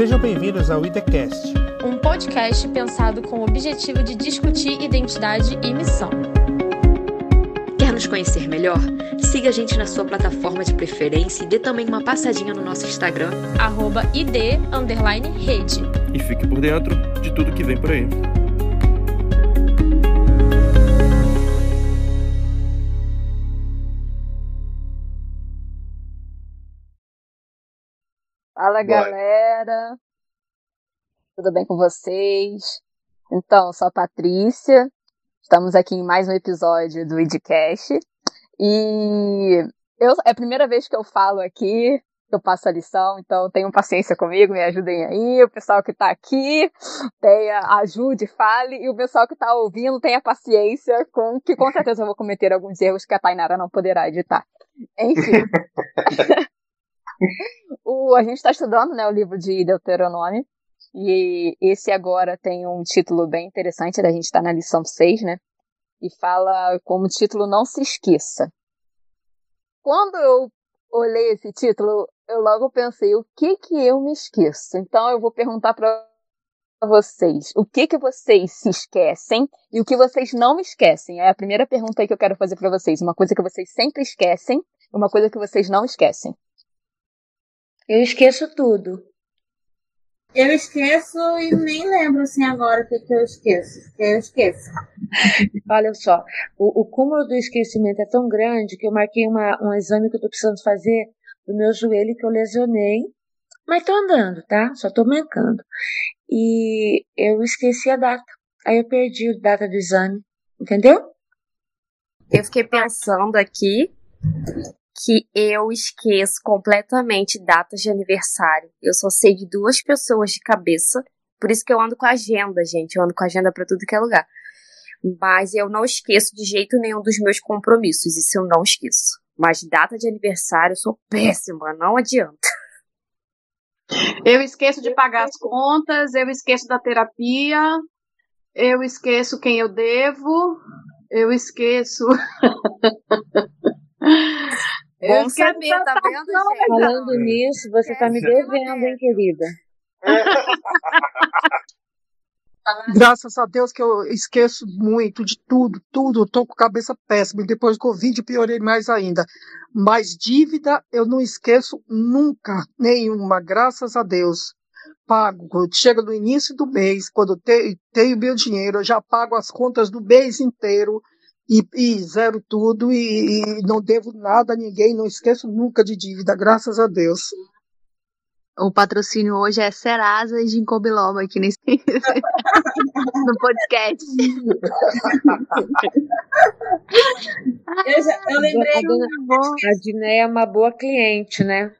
Sejam bem-vindos ao IDCast, um podcast pensado com o objetivo de discutir identidade e missão. Quer nos conhecer melhor? Siga a gente na sua plataforma de preferência e dê também uma passadinha no nosso Instagram, arroba id, rede. E fique por dentro de tudo que vem por aí. Fala, galera. Tudo bem com vocês? Então, sou a Patrícia. Estamos aqui em mais um episódio do IDCast. E eu, é a primeira vez que eu falo aqui, eu passo a lição, então tenham paciência comigo, me ajudem aí. O pessoal que está aqui, tenha, ajude, fale. E o pessoal que está ouvindo, tenha paciência com que com certeza eu vou cometer alguns erros que a Tainara não poderá editar. Enfim. o, a gente está estudando né, o livro de Deuteronômio. E esse agora tem um título bem interessante, a gente está na lição 6, né? E fala como título Não Se Esqueça. Quando eu olhei esse título, eu logo pensei, o que que eu me esqueço? Então eu vou perguntar para vocês, o que que vocês se esquecem e o que vocês não esquecem? É a primeira pergunta que eu quero fazer para vocês. Uma coisa que vocês sempre esquecem, uma coisa que vocês não esquecem. Eu esqueço tudo. Eu esqueço e nem lembro assim agora o que, que eu esqueço. Que eu esqueço. Olha só, o, o, cúmulo do esquecimento é tão grande que eu marquei uma, um exame que eu tô precisando fazer do meu joelho que eu lesionei. Mas tô andando, tá? Só tô mancando. E eu esqueci a data. Aí eu perdi a data do exame. Entendeu? Eu fiquei pensando aqui que eu esqueço completamente datas de aniversário. Eu só sei de duas pessoas de cabeça. Por isso que eu ando com agenda, gente. Eu ando com agenda para tudo que é lugar. Mas eu não esqueço de jeito nenhum dos meus compromissos. Isso eu não esqueço. Mas data de aniversário eu sou péssima, não adianta. Eu esqueço de pagar as contas, eu esqueço da terapia, eu esqueço quem eu devo, eu esqueço. Bom saber, tá vendo, gente? Falando nisso, você tá me devendo, hein, querida? Graças a Deus que eu esqueço muito de tudo, tudo. Tô com cabeça péssima. Depois do Covid piorei mais ainda. Mas dívida eu não esqueço nunca, nenhuma, graças a Deus. Pago. Chega no início do mês, quando eu tenho meu dinheiro, eu já pago as contas do mês inteiro e, e zero tudo e, e, não devo nada a ninguém, não esqueço nunca de dívida, graças a Deus. O patrocínio hoje é Serasa e Ginkgo Biloba aqui nesse no podcast. eu, já, eu lembrei. A Diné é uma boa cliente, né?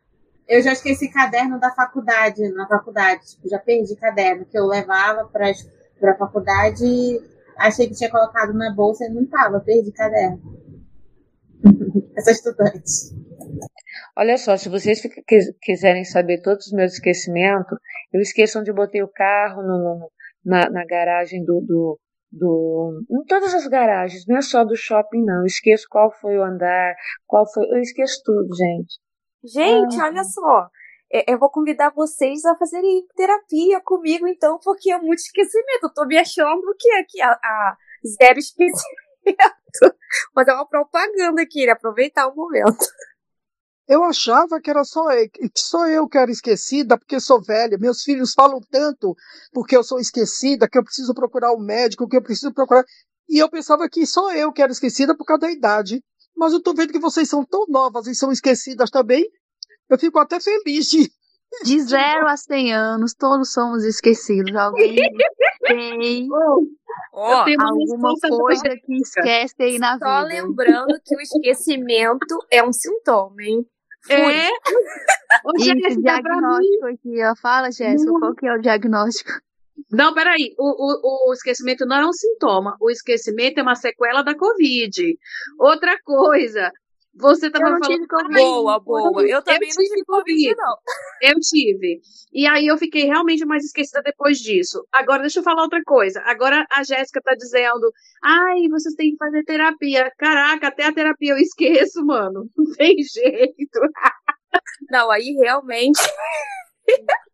Eu já esqueci caderno da faculdade, na faculdade. Tipo, já perdi caderno que eu levava para a faculdade achei que tinha colocado na bolsa e não estava, perdi caderno. Essa estudante. Olha só, se vocês quiserem saber todos os meus esquecimentos, eu esqueço onde eu botei o carro no, no, na, na, garagem do, do, do. Em todas as garagens, não é só do shopping, não. Eu esqueço qual foi o andar, qual foi. Eu esqueço tudo, gente. Gente, ah. olha só. É, eu vou convidar vocês a fazerem terapia comigo, então, porque é muito esquecimento. Eu tô me achando que aqui a, a zero esquecimento. Vou dar uma propaganda aqui, né? aproveitar o momento. Eu achava que era só eu, que só eu que era esquecida porque sou velha. Meus filhos falam tanto porque eu sou esquecida que eu preciso procurar um médico, que eu preciso procurar. E eu pensava que só eu que era esquecida por causa da idade. Mas eu tô vendo que vocês são tão novas e são esquecidas também. Eu fico até feliz de. De zero a 100 anos, todos somos esquecidos. Alguém tem oh, alguma coisa que esquece aí na Só vida. Só lembrando que o esquecimento é um sintoma, hein? É? O Esse diagnóstico aqui, ó. Fala, Jéssica, qual que é o diagnóstico? Não, peraí. O, o, o esquecimento não é um sintoma. O esquecimento é uma sequela da Covid. Outra coisa, você tava falando. Boa, boa. Eu também eu não tive Covid, não. Eu tive. E aí eu fiquei realmente mais esquecida depois disso. Agora, deixa eu falar outra coisa. Agora a Jéssica tá dizendo: ai, vocês têm que fazer terapia. Caraca, até a terapia eu esqueço, mano. Não tem jeito. Não, aí realmente.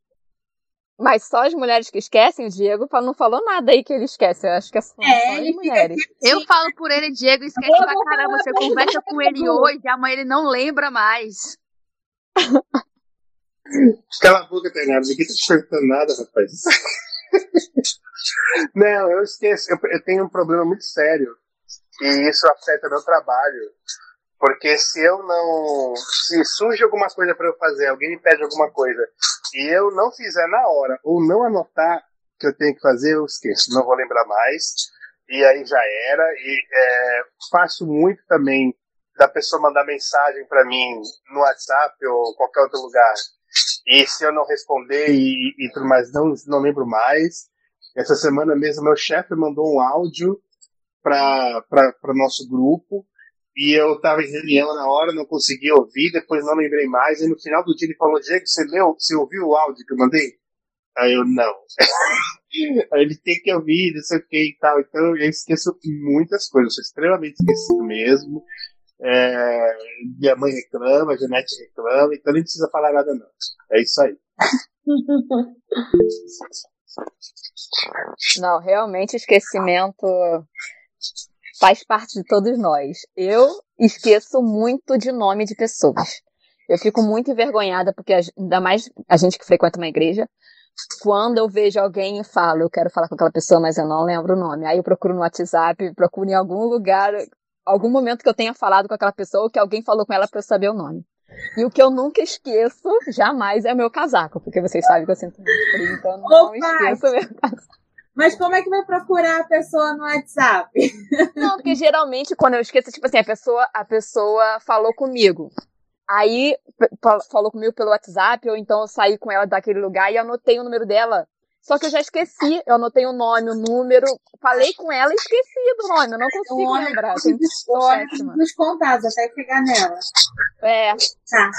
Mas só as mulheres que esquecem, o Diego não falou nada aí que ele esquece. Eu acho que é só, é, só as mulheres. Eu falo por ele, Diego, esquece pra caramba. Você conversa com ele hoje, amanhã ele não lembra mais. Cala a boca, Tainara. Ninguém tá te perguntando nada, rapaz. não, eu esqueço. Eu, eu tenho um problema muito sério. E isso afeta meu trabalho. Porque se eu não. Se surge alguma coisa para eu fazer, alguém me pede alguma coisa, e eu não fizer na hora, ou não anotar que eu tenho que fazer, eu esqueço, não vou lembrar mais. E aí já era. E é, faço muito também da pessoa mandar mensagem para mim no WhatsApp ou qualquer outro lugar. E se eu não responder e, e tudo mais, não, não lembro mais. Essa semana mesmo, meu chefe mandou um áudio para o nosso grupo e eu estava em reunião na hora, não consegui ouvir, depois não lembrei mais, e no final do dia ele falou, Diego, você leu, você ouviu o áudio que eu mandei? Aí eu, não. Aí ele tem que ouvir, não sei o que e tal, então eu esqueço muitas coisas, eu sou extremamente esquecido mesmo, é, minha mãe reclama, a Janete reclama, então nem precisa falar nada não. É isso aí. Não, realmente esquecimento faz parte de todos nós. Eu esqueço muito de nome de pessoas. Eu fico muito envergonhada, porque ainda mais a gente que frequenta uma igreja, quando eu vejo alguém e falo, eu quero falar com aquela pessoa, mas eu não lembro o nome. Aí eu procuro no WhatsApp, procuro em algum lugar, algum momento que eu tenha falado com aquela pessoa, ou que alguém falou com ela para eu saber o nome. E o que eu nunca esqueço, jamais, é o meu casaco, porque vocês sabem que eu sinto muito frio, então eu não Opa! esqueço o meu casaco. Mas como é que vai procurar a pessoa no WhatsApp? Não, porque geralmente quando eu esqueço, tipo assim, a pessoa, a pessoa falou comigo. Aí falou comigo pelo WhatsApp, ou então eu saí com ela daquele lugar e anotei o número dela. Só que eu já esqueci, eu anotei o nome, o número, falei com ela e esqueci do nome, eu não consigo então, lembrar. Tem dos contados até pegar nela. É. Tá.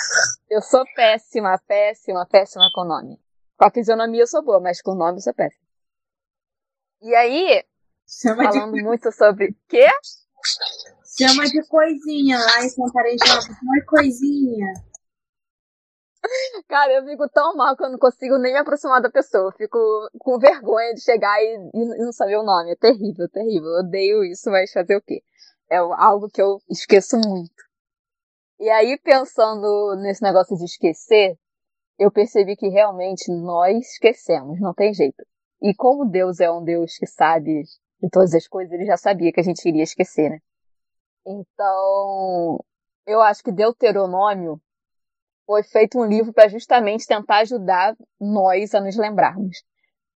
Eu sou péssima, péssima, péssima com nome. Com a fisionomia eu sou boa, mas com nome eu sou péssima. E aí, Chama falando de... muito sobre quê? Chama de coisinha lá em Santarejão. Uma coisinha. Cara, eu fico tão mal que eu não consigo nem me aproximar da pessoa. Eu fico com vergonha de chegar e, e não saber o nome. É terrível, terrível. Eu odeio isso, mas fazer o quê? É algo que eu esqueço muito. E aí, pensando nesse negócio de esquecer, eu percebi que realmente nós esquecemos, não tem jeito. E como Deus é um Deus que sabe de todas as coisas, ele já sabia que a gente iria esquecer, né? Então, eu acho que Deuteronômio foi feito um livro para justamente tentar ajudar nós a nos lembrarmos.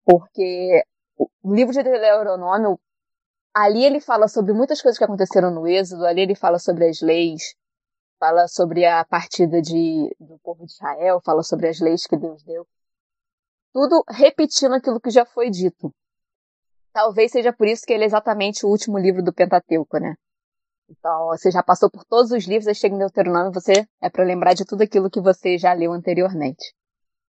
Porque o livro de Deuteronômio, ali ele fala sobre muitas coisas que aconteceram no Êxodo, ali ele fala sobre as leis, fala sobre a partida de, do povo de Israel, fala sobre as leis que Deus deu tudo repetindo aquilo que já foi dito. Talvez seja por isso que ele é exatamente o último livro do Pentateuco, né? Então, você já passou por todos os livros, aí chega em Deuteronômio, você é para lembrar de tudo aquilo que você já leu anteriormente.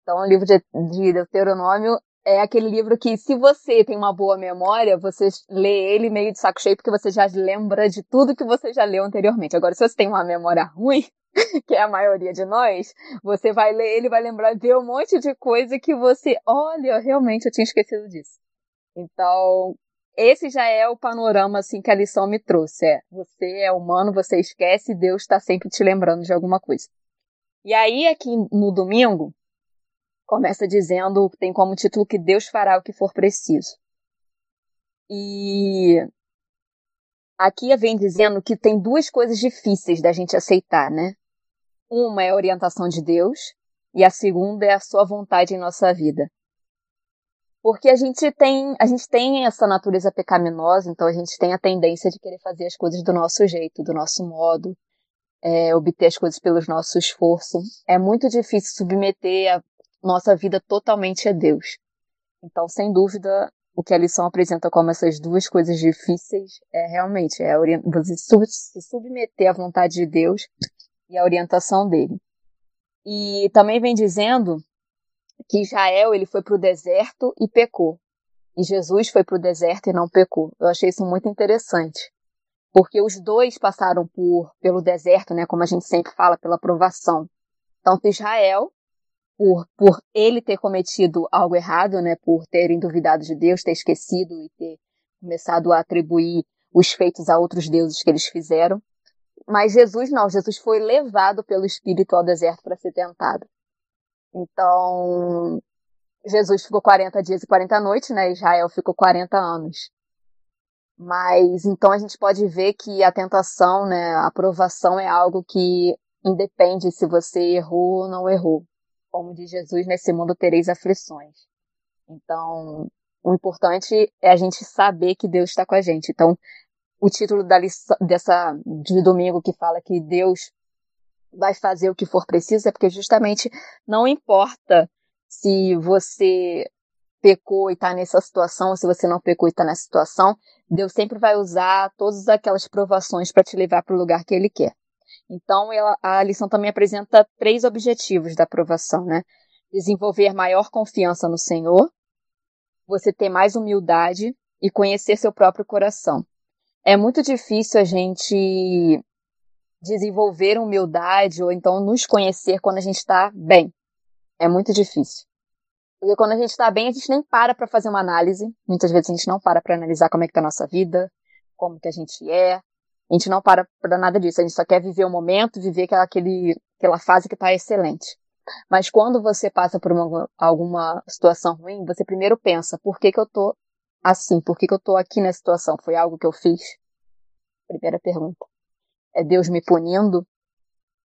Então, o livro de, de Deuteronômio é aquele livro que, se você tem uma boa memória, você lê ele meio de saco cheio, porque você já lembra de tudo que você já leu anteriormente. Agora, se você tem uma memória ruim, que é a maioria de nós, você vai ler ele vai lembrar de um monte de coisa que você, olha, realmente eu tinha esquecido disso. Então, esse já é o panorama assim que a lição me trouxe. É, você é humano, você esquece, Deus está sempre te lembrando de alguma coisa. E aí aqui no domingo começa dizendo, tem como título que Deus fará o que for preciso. E aqui vem dizendo que tem duas coisas difíceis da gente aceitar, né? Uma é a orientação de Deus e a segunda é a sua vontade em nossa vida. Porque a gente tem, a gente tem essa natureza pecaminosa, então a gente tem a tendência de querer fazer as coisas do nosso jeito, do nosso modo, é, obter as coisas pelo nosso esforço. É muito difícil submeter a nossa vida totalmente a Deus. Então, sem dúvida, o que a lição apresenta como essas duas coisas difíceis é realmente é você se submeter à vontade de Deus e a orientação dele. E também vem dizendo que Israel ele foi para o deserto e pecou. E Jesus foi para o deserto e não pecou. Eu achei isso muito interessante. Porque os dois passaram por pelo deserto, né, como a gente sempre fala, pela provação. Tanto Israel por, por ele ter cometido algo errado, né, por terem duvidado de Deus, ter esquecido e ter começado a atribuir os feitos a outros deuses que eles fizeram. Mas Jesus não, Jesus foi levado pelo Espírito ao deserto para ser tentado. Então, Jesus ficou 40 dias e 40 noites, né? Israel ficou 40 anos. Mas então a gente pode ver que a tentação, né, a aprovação é algo que independe se você errou ou não errou. Como diz Jesus, nesse mundo tereis aflições. Então, o importante é a gente saber que Deus está com a gente. Então, o título da lição, dessa de domingo que fala que Deus vai fazer o que for preciso é porque justamente não importa se você pecou e está nessa situação, ou se você não pecou e está nessa situação, Deus sempre vai usar todas aquelas provações para te levar para o lugar que Ele quer. Então, ela, a lição também apresenta três objetivos da aprovação, né? Desenvolver maior confiança no Senhor, você ter mais humildade e conhecer seu próprio coração. É muito difícil a gente desenvolver humildade ou então nos conhecer quando a gente está bem. É muito difícil. Porque quando a gente está bem, a gente nem para para fazer uma análise. Muitas vezes a gente não para para analisar como é que tá a nossa vida, como que a gente é. A gente não para para nada disso. A gente só quer viver o momento, viver aquele, aquela fase que está excelente. Mas quando você passa por uma, alguma situação ruim, você primeiro pensa, por que que eu tô assim? Por que que eu tô aqui nessa situação? Foi algo que eu fiz? Primeira pergunta. É Deus me punindo?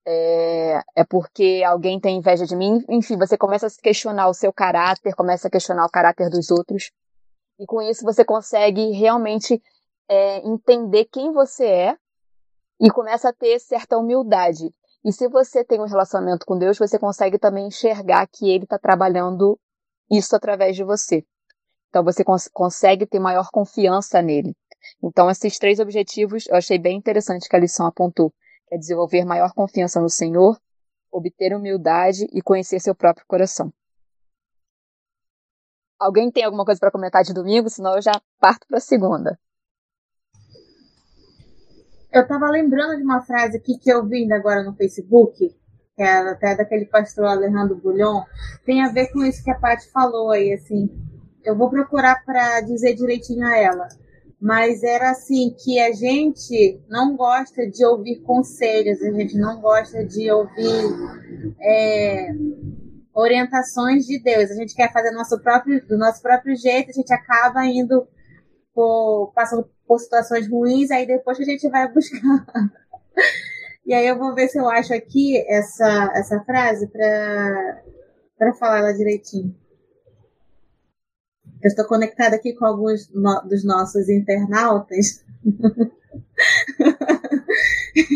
é, é porque alguém tem inveja de mim. Enfim, você começa a se questionar o seu caráter, começa a questionar o caráter dos outros. E com isso você consegue realmente é, entender quem você é e começa a ter certa humildade. E se você tem um relacionamento com Deus, você consegue também enxergar que Ele está trabalhando isso através de você. Então você cons consegue ter maior confiança nele. Então esses três objetivos eu achei bem interessante que a lição apontou é desenvolver maior confiança no Senhor, obter humildade e conhecer seu próprio coração. Alguém tem alguma coisa para comentar de domingo? Senão eu já parto para segunda. Eu estava lembrando de uma frase aqui que eu vi ainda agora no Facebook, que é até daquele pastor Alejandro Bulhon, tem a ver com isso que a Paty falou aí, assim. Eu vou procurar para dizer direitinho a ela mas era assim que a gente não gosta de ouvir conselhos, a gente não gosta de ouvir é, orientações de Deus. A gente quer fazer nosso próprio, do nosso próprio jeito, a gente acaba indo por, passando por situações ruins, aí depois a gente vai buscar. e aí eu vou ver se eu acho aqui essa, essa frase para falar ela direitinho. Eu estou conectada aqui com alguns no, dos nossos internautas.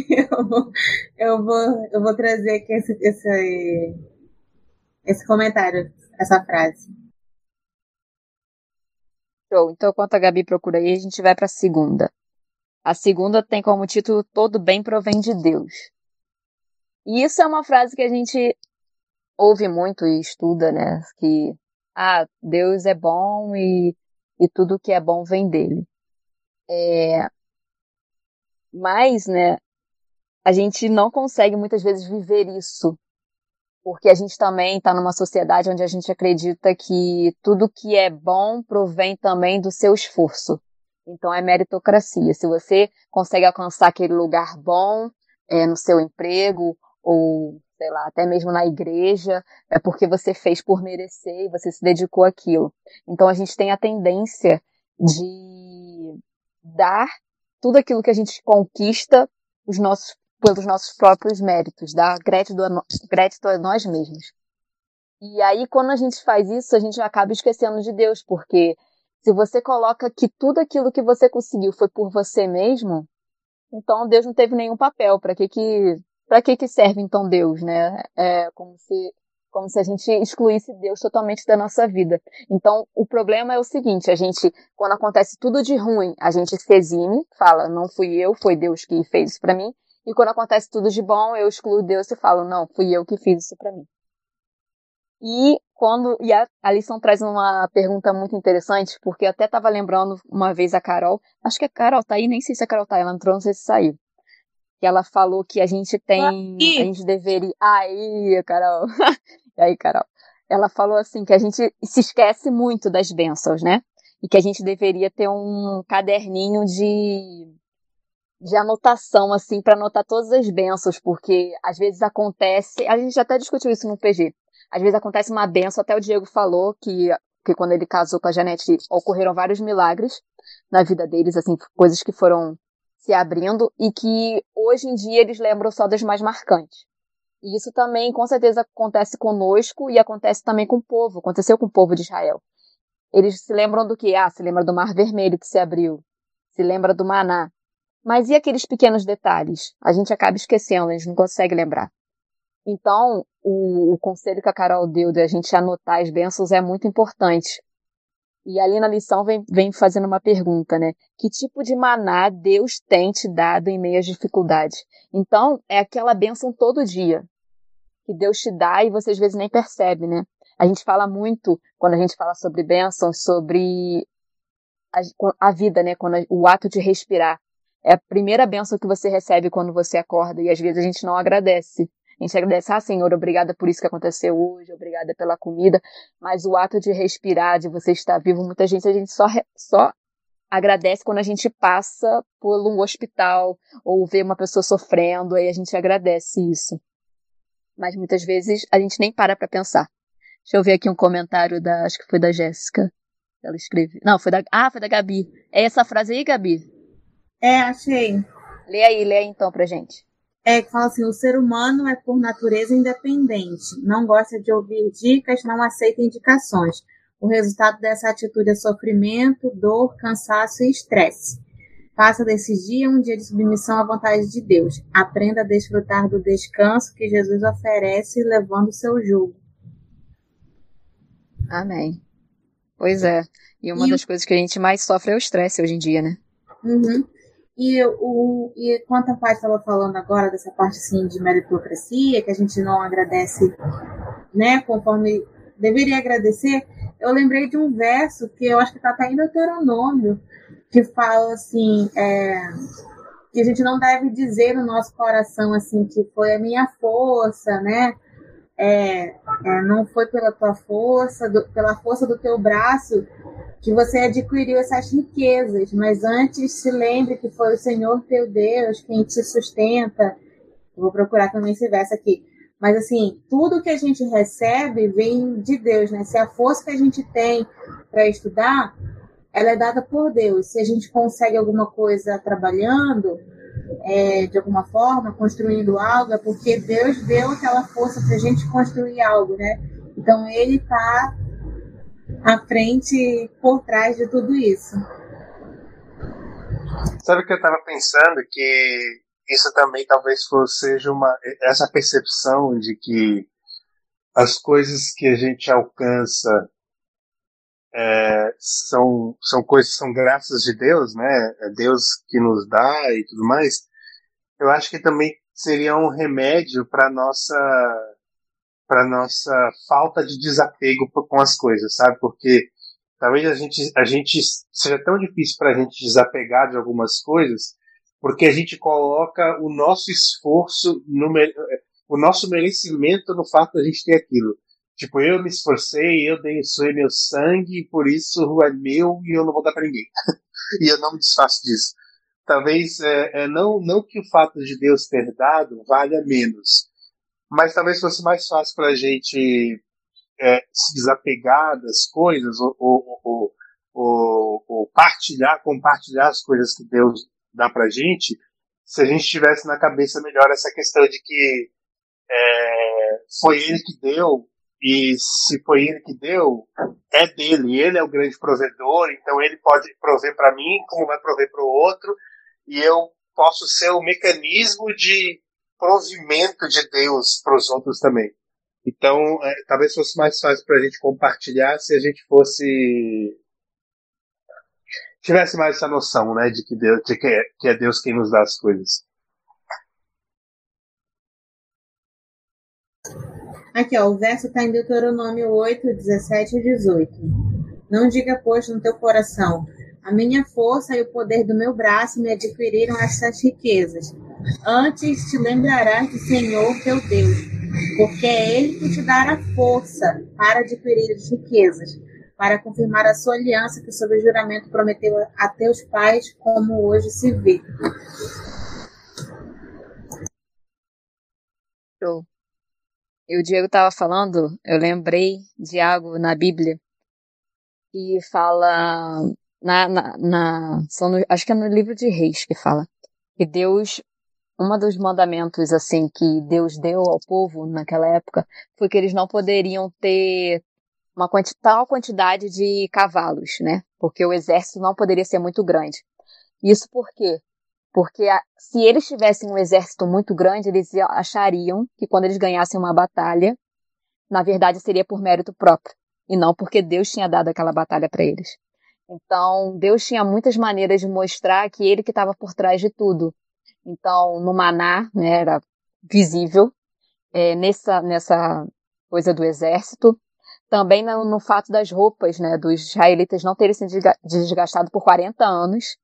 eu, vou, eu, vou, eu vou trazer aqui esse, esse, esse comentário, essa frase. Show. Então, enquanto a Gabi procura aí, a gente vai para a segunda. A segunda tem como título Todo bem provém de Deus. E isso é uma frase que a gente ouve muito e estuda, né? Que ah, Deus é bom e, e tudo que é bom vem dele. É, mas, né, a gente não consegue muitas vezes viver isso, porque a gente também está numa sociedade onde a gente acredita que tudo que é bom provém também do seu esforço. Então é meritocracia. Se você consegue alcançar aquele lugar bom é, no seu emprego ou sei lá, até mesmo na igreja, é porque você fez por merecer e você se dedicou àquilo. Então a gente tem a tendência de dar tudo aquilo que a gente conquista os nossos, pelos nossos próprios méritos, dar gratidão a, gratidão a nós mesmos. E aí, quando a gente faz isso, a gente acaba esquecendo de Deus, porque se você coloca que tudo aquilo que você conseguiu foi por você mesmo, então Deus não teve nenhum papel. Para que, que para que que serve então Deus, né? É como se como se a gente excluísse Deus totalmente da nossa vida. Então, o problema é o seguinte, a gente, quando acontece tudo de ruim, a gente se exime, fala, não fui eu, foi Deus que fez isso para mim. E quando acontece tudo de bom, eu excluo Deus e falo, não, fui eu que fiz isso para mim. E quando e a, a lição traz uma pergunta muito interessante, porque eu até estava lembrando uma vez a Carol, acho que a Carol tá aí, nem sei se a Carol tá, ela entrou, não sei se saiu que ela falou que a gente tem, a gente deveria. Aí, Carol. E aí, Carol? Ela falou assim que a gente se esquece muito das bênçãos, né? E que a gente deveria ter um caderninho de, de anotação, assim, para anotar todas as bênçãos, porque às vezes acontece. A gente até discutiu isso no PG. Às vezes acontece uma benção, até o Diego falou que, que quando ele casou com a Janete ocorreram vários milagres na vida deles, assim, coisas que foram se abrindo e que hoje em dia eles lembram só das mais marcantes. E isso também, com certeza, acontece conosco e acontece também com o povo. Aconteceu com o povo de Israel. Eles se lembram do que? Ah, se lembra do Mar Vermelho que se abriu. Se lembra do Maná. Mas e aqueles pequenos detalhes? A gente acaba esquecendo, a gente não consegue lembrar. Então, o, o conselho que a Carol deu de a gente anotar as bênçãos é muito importante. E ali na lição vem, vem fazendo uma pergunta, né? Que tipo de maná Deus tem te dado em meio às dificuldades? Então, é aquela bênção todo dia que Deus te dá e você às vezes nem percebe, né? A gente fala muito, quando a gente fala sobre bênçãos, sobre a, a vida, né? Quando a, o ato de respirar. É a primeira bênção que você recebe quando você acorda e às vezes a gente não agradece. A gente agradece, ah, Senhor, obrigada por isso que aconteceu hoje, obrigada pela comida, mas o ato de respirar, de você estar vivo, muita gente, a gente só, só agradece quando a gente passa por um hospital ou vê uma pessoa sofrendo, aí a gente agradece isso. Mas muitas vezes a gente nem para para pensar. Deixa eu ver aqui um comentário da, acho que foi da Jéssica. Ela escreve. Não, foi da. Ah, foi da Gabi. É essa frase aí, Gabi? É, achei. Lê aí, lê aí então pra gente é que fala assim: o ser humano é por natureza independente, não gosta de ouvir dicas, não aceita indicações. O resultado dessa atitude é sofrimento, dor, cansaço e estresse. Faça desse dia um dia de submissão à vontade de Deus. Aprenda a desfrutar do descanso que Jesus oferece, levando o seu jugo. Amém. Pois é. E uma e das o... coisas que a gente mais sofre é o estresse hoje em dia, né? Uhum. E, o, e quanto a parte estava falando agora dessa parte assim de meritocracia, que a gente não agradece, né, conforme deveria agradecer, eu lembrei de um verso que eu acho que está até em Deuteronômio, que fala assim, é, que a gente não deve dizer no nosso coração assim que foi a minha força, né? É, é, não foi pela tua força, do, pela força do teu braço que você adquiriu essas riquezas, mas antes se lembre que foi o Senhor teu Deus quem te sustenta. Vou procurar também esse verso aqui. Mas assim, tudo que a gente recebe vem de Deus, né? Se a força que a gente tem para estudar, ela é dada por Deus. Se a gente consegue alguma coisa trabalhando, é, de alguma forma, construindo algo, é porque Deus deu aquela força para a gente construir algo, né? Então ele está à frente, por trás de tudo isso. Sabe o que eu estava pensando? Que isso também talvez fosse, seja uma essa percepção de que as coisas que a gente alcança é, são, são coisas são graças de Deus, né? É Deus que nos dá e tudo mais. Eu acho que também seria um remédio para nossa para nossa falta de desapego com as coisas, sabe? Porque talvez a gente, a gente seja tão difícil para a gente desapegar de algumas coisas, porque a gente coloca o nosso esforço, no, o nosso merecimento no fato de a gente ter aquilo. Tipo, eu me esforcei, eu dei suei meu sangue, por isso é meu e eu não vou dar para ninguém. e eu não me desfaço disso. Talvez é, é, não, não que o fato de Deus ter dado valha menos, mas talvez fosse mais fácil para a gente é, se desapegar das coisas ou, ou, ou, ou, partilhar, compartilhar as coisas que Deus dá para a gente, se a gente tivesse na cabeça melhor essa questão de que é, foi Ele que deu e se foi Ele que deu, é dele. Ele é o grande provedor, então Ele pode prover para mim como vai prover para o outro e eu posso ser o mecanismo de provimento de Deus para os outros também. Então, é, talvez fosse mais fácil para a gente compartilhar se a gente fosse tivesse mais essa noção, né, de que Deus, de que é, que é Deus quem nos dá as coisas. Aqui, ó, o verso está em Deuteronômio 8, 17 e 18. Não diga, pois, no teu coração, a minha força e o poder do meu braço me adquiriram estas riquezas. Antes te lembrarás do Senhor teu Deus, porque é Ele que te dará força para adquirir as riquezas, para confirmar a sua aliança que, sob juramento, prometeu a teus pais, como hoje se vê. Show. E o Diego estava falando, eu lembrei de algo na Bíblia que fala na, na, na no, acho que é no livro de Reis que fala que Deus um dos mandamentos assim que Deus deu ao povo naquela época foi que eles não poderiam ter uma quanti tal quantidade de cavalos, né? Porque o exército não poderia ser muito grande. Isso por quê? Porque a, se eles tivessem um exército muito grande, eles achariam que quando eles ganhassem uma batalha, na verdade seria por mérito próprio, e não porque Deus tinha dado aquela batalha para eles. Então, Deus tinha muitas maneiras de mostrar que ele que estava por trás de tudo. Então, no maná, né, era visível, é, nessa, nessa coisa do exército, também no, no, fato das roupas, né, dos israelitas não terem se desgastado por 40 anos,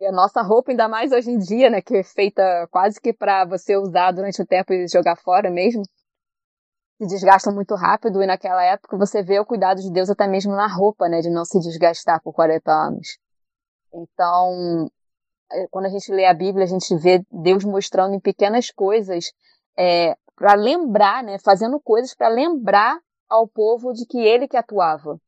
e a nossa roupa, ainda mais hoje em dia, né, que é feita quase que para você usar durante o tempo e jogar fora mesmo, se desgastam muito rápido. E naquela época você vê o cuidado de Deus até mesmo na roupa, né, de não se desgastar por 40 anos. Então, é, quando a gente lê a Bíblia, a gente vê Deus mostrando em pequenas coisas é, para lembrar, né, fazendo coisas para lembrar ao povo de que Ele que atuava.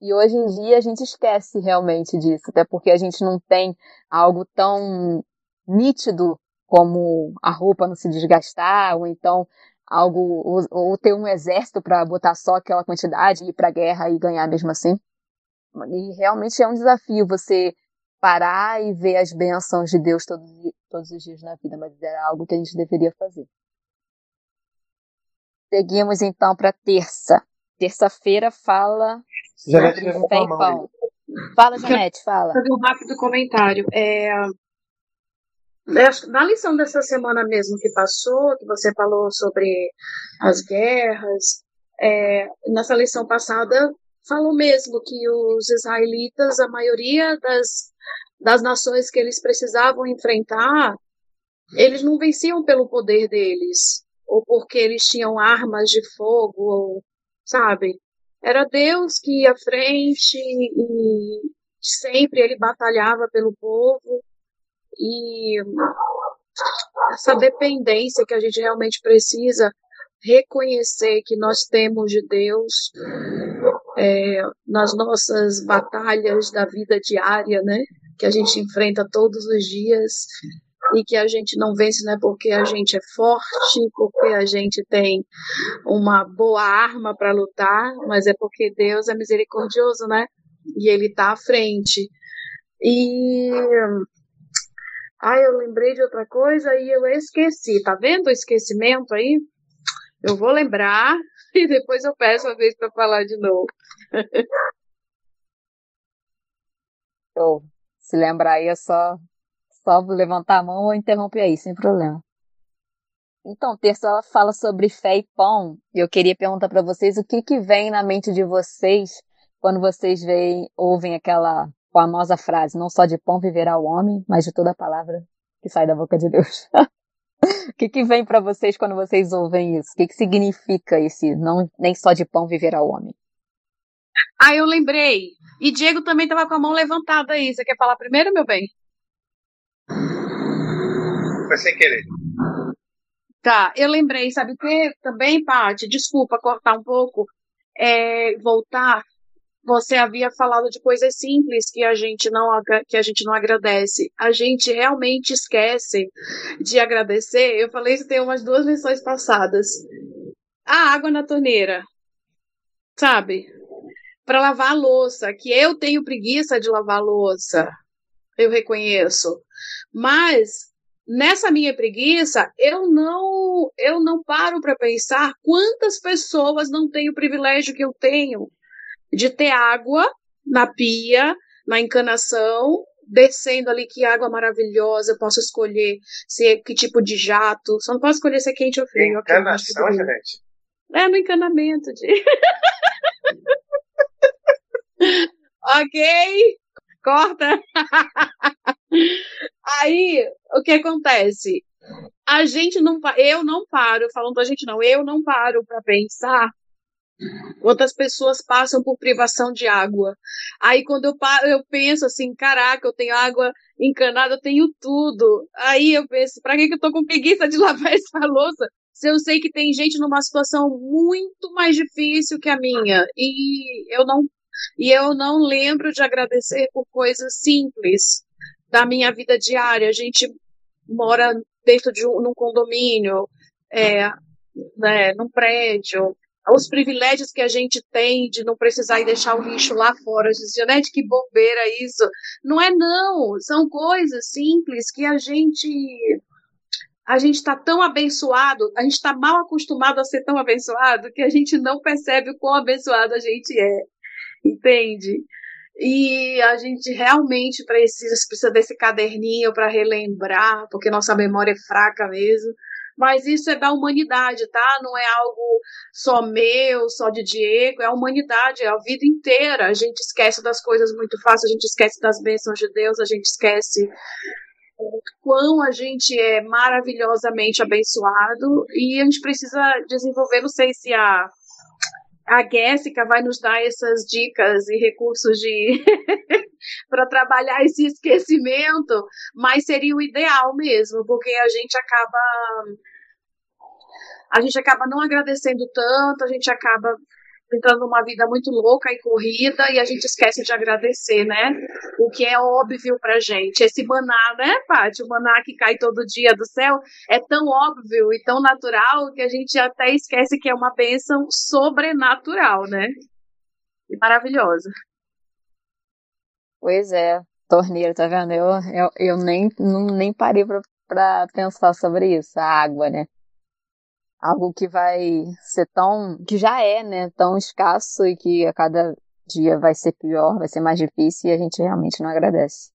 E hoje em dia a gente esquece realmente disso, até porque a gente não tem algo tão nítido como a roupa não se desgastar, ou então algo, ou, ou ter um exército para botar só aquela quantidade, ir para a guerra e ganhar mesmo assim. E realmente é um desafio você parar e ver as bênçãos de Deus todos, todos os dias na vida, mas era algo que a gente deveria fazer. Seguimos então para terça. Terça-feira fala Janete sobre fé e pão. Fala, Janete, fala. Fazer um rápido comentário. É, na lição dessa semana mesmo que passou, que você falou sobre as guerras, é, nessa lição passada falou mesmo que os israelitas, a maioria das, das nações que eles precisavam enfrentar, eles não venciam pelo poder deles, ou porque eles tinham armas de fogo, ou, sabe? Era Deus que ia à frente e sempre ele batalhava pelo povo e essa dependência que a gente realmente precisa reconhecer que nós temos de Deus é, nas nossas batalhas da vida diária, né? Que a gente enfrenta todos os dias e que a gente não vence não é porque a gente é forte, porque a gente tem uma boa arma para lutar, mas é porque Deus é misericordioso, né? E Ele está à frente. E ah, eu lembrei de outra coisa e eu esqueci. Tá vendo o esquecimento aí? Eu vou lembrar e depois eu peço a vez para falar de novo. Se lembrar aí é só só levantar a mão ou interromper aí, sem problema. Então, terça ela fala sobre fé e pão. E eu queria perguntar para vocês o que que vem na mente de vocês quando vocês veem, ouvem aquela famosa frase: não só de pão viverá o homem, mas de toda a palavra que sai da boca de Deus. o que que vem para vocês quando vocês ouvem isso? O que que significa esse não nem só de pão viverá o homem? Ah, eu lembrei. E Diego também estava com a mão levantada aí. Você quer falar primeiro, meu bem? Foi sem querer. Tá, eu lembrei, sabe o que? Também, Paty, desculpa cortar um pouco, é, voltar. Você havia falado de coisas simples que a gente não que a gente não agradece. A gente realmente esquece de agradecer. Eu falei isso tem umas duas lições passadas. A água na torneira, sabe? Para lavar a louça, que eu tenho preguiça de lavar a louça. Eu reconheço. Mas nessa minha preguiça, eu não eu não paro para pensar quantas pessoas não têm o privilégio que eu tenho de ter água na pia, na encanação, descendo ali que água maravilhosa, eu posso escolher se é, que tipo de jato, só não posso escolher se é quente ou frio. Encanação, okay, gente? É, no encanamento de ok, corta. Aí, o que acontece? a gente não, eu não paro, falando da gente não, eu não paro para pensar quantas pessoas passam por privação de água. Aí quando eu, eu penso assim, caraca, eu tenho água encanada, eu tenho tudo. Aí eu penso, para que, que eu tô com preguiça de lavar essa louça? Se eu sei que tem gente numa situação muito mais difícil que a minha e eu não e eu não lembro de agradecer por coisas simples da minha vida diária. A gente mora dentro de um num condomínio, é, né, num prédio, os privilégios que a gente tem de não precisar ir deixar o lixo lá fora. Dizia, né, que bobeira isso. Não é não, são coisas simples que a gente a gente está tão abençoado, a gente está mal acostumado a ser tão abençoado que a gente não percebe o quão abençoado a gente é, entende? E a gente realmente precisa, precisa desse caderninho para relembrar, porque nossa memória é fraca mesmo. Mas isso é da humanidade, tá? Não é algo só meu, só de Diego, é a humanidade, é a vida inteira. A gente esquece das coisas muito fácil, a gente esquece das bênçãos de Deus, a gente esquece quão a gente é maravilhosamente abençoado e a gente precisa desenvolver, não sei se a a Jéssica vai nos dar essas dicas e recursos de para trabalhar esse esquecimento, mas seria o ideal mesmo, porque a gente acaba a gente acaba não agradecendo tanto, a gente acaba entrando numa vida muito louca e corrida e a gente esquece de agradecer, né? O que é óbvio pra gente. Esse maná, né, Paty? O maná que cai todo dia do céu é tão óbvio e tão natural que a gente até esquece que é uma bênção sobrenatural, né? E maravilhosa. Pois é, torneira, tá vendo? Eu, eu, eu nem, não, nem parei pra, pra pensar sobre isso, a água, né? Algo que vai ser tão, que já é, né, tão escasso e que a cada dia vai ser pior, vai ser mais difícil e a gente realmente não agradece.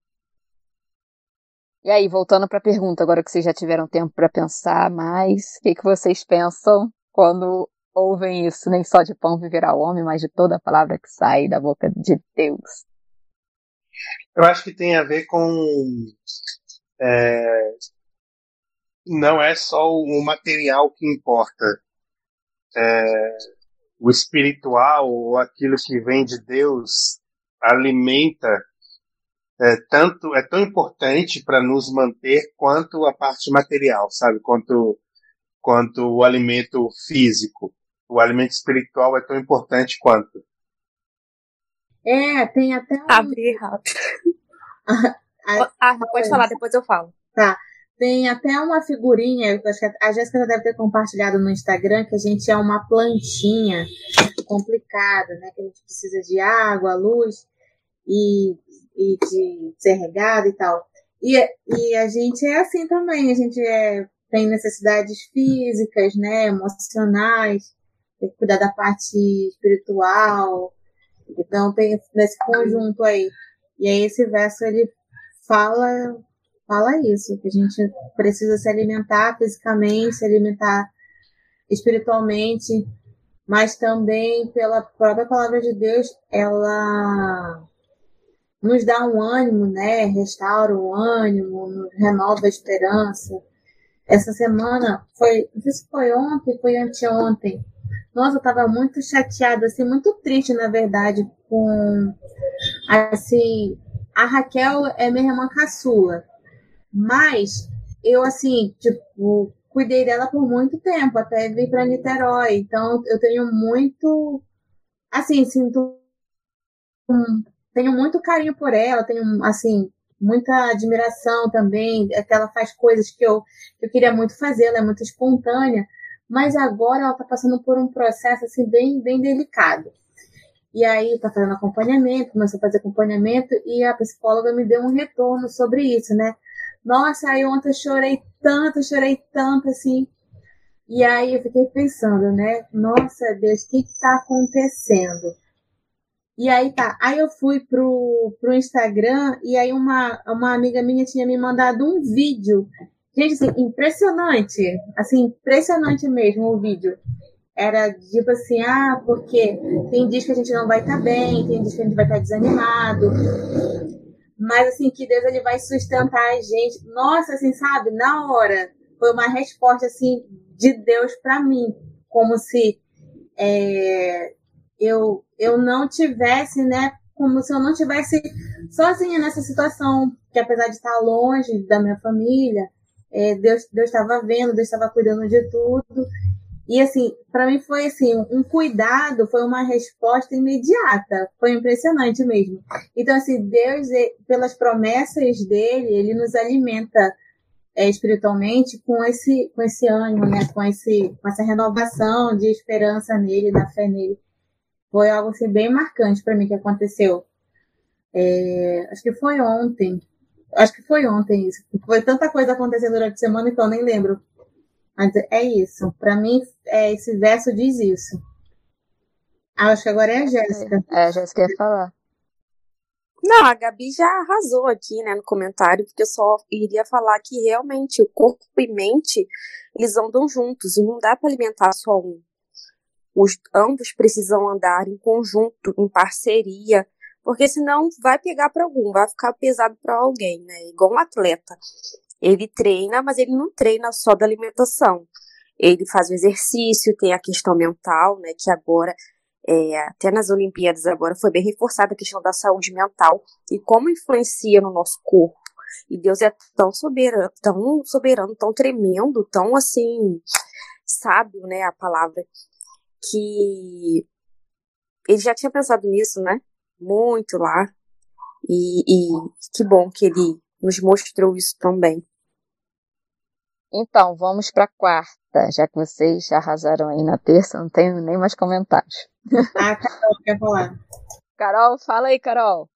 E aí, voltando para a pergunta, agora que vocês já tiveram tempo para pensar mais, o que, que vocês pensam quando ouvem isso? Nem só de pão viverá o homem, mas de toda a palavra que sai da boca de Deus. Eu acho que tem a ver com é, não é só o material que importa. É, o espiritual, ou aquilo que vem de Deus, alimenta é, tanto é tão importante para nos manter quanto a parte material, sabe? Quanto quanto o alimento físico. O alimento espiritual é tão importante quanto. É, tem até um... Abrir rápido. ah, pode falar, depois eu falo. Tá. Tem até uma figurinha, a Jéssica já deve ter compartilhado no Instagram, que a gente é uma plantinha complicada, né? Que a gente precisa de água, luz e, e de ser regada e tal. E, e a gente é assim também, a gente é, tem necessidades físicas, né? Emocionais, tem que cuidar da parte espiritual. Então tem nesse conjunto aí. E aí esse verso ele fala fala isso, que a gente precisa se alimentar fisicamente, se alimentar espiritualmente, mas também pela própria palavra de Deus, ela nos dá um ânimo, né? Restaura o ânimo, renova a esperança. Essa semana foi, se foi ontem, foi anteontem. Nossa, eu tava muito chateada, assim, muito triste, na verdade, com assim, a Raquel é minha irmã caçula. Mas eu, assim, tipo, cuidei dela por muito tempo, até vir para Niterói. Então, eu tenho muito. Assim, sinto. Um, tenho muito carinho por ela, tenho, assim, muita admiração também. É que ela faz coisas que eu, que eu queria muito fazer, ela é muito espontânea. Mas agora ela está passando por um processo, assim, bem, bem delicado. E aí tá fazendo acompanhamento, começou a fazer acompanhamento e a psicóloga me deu um retorno sobre isso, né? Nossa, aí ontem eu chorei tanto, chorei tanto, assim. E aí eu fiquei pensando, né? Nossa, Deus, o que que tá acontecendo? E aí tá, aí eu fui pro, pro Instagram e aí uma, uma amiga minha tinha me mandado um vídeo. Gente, assim, impressionante. Assim, impressionante mesmo o vídeo. Era tipo assim, ah, porque tem dias que a gente não vai estar tá bem, tem dias que a gente vai estar tá desanimado mas assim, que Deus ele vai sustentar a gente. Nossa, assim, sabe, na hora, foi uma resposta assim de Deus para mim, como se é, eu eu não tivesse, né, como se eu não tivesse sozinha nessa situação, que apesar de estar longe da minha família, é, Deus Deus estava vendo, Deus estava cuidando de tudo. E assim, para mim foi assim, um cuidado, foi uma resposta imediata, foi impressionante mesmo. Então assim, Deus, pelas promessas dele, ele nos alimenta é, espiritualmente com esse com esse ânimo, né, com esse com essa renovação de esperança nele, da fé nele. Foi algo assim bem marcante para mim que aconteceu. É, acho que foi ontem. Acho que foi ontem isso. Foi tanta coisa acontecendo durante a semana que eu nem lembro. Mas é isso. Para mim, é, esse verso diz isso. Ah, acho que agora é a Jéssica. É, a Jéssica ia falar. Não, a Gabi já arrasou aqui, né, no comentário, porque eu só iria falar que realmente o corpo e mente, eles andam juntos, e não dá para alimentar só um. Os ambos precisam andar em conjunto, em parceria, porque senão vai pegar para algum, vai ficar pesado para alguém, né? Igual um atleta. Ele treina, mas ele não treina só da alimentação. Ele faz o exercício, tem a questão mental, né? Que agora é, até nas Olimpíadas agora foi bem reforçada a questão da saúde mental e como influencia no nosso corpo. E Deus é tão soberano, tão soberano, tão tremendo, tão assim, sábio, né, a palavra, que ele já tinha pensado nisso, né, muito lá. E, e que bom que ele nos mostrou isso também. Então, vamos para quarta, já que vocês arrasaram aí na terça, não tenho nem mais comentários. Ah, Carol quer falar. Carol, fala aí, Carol.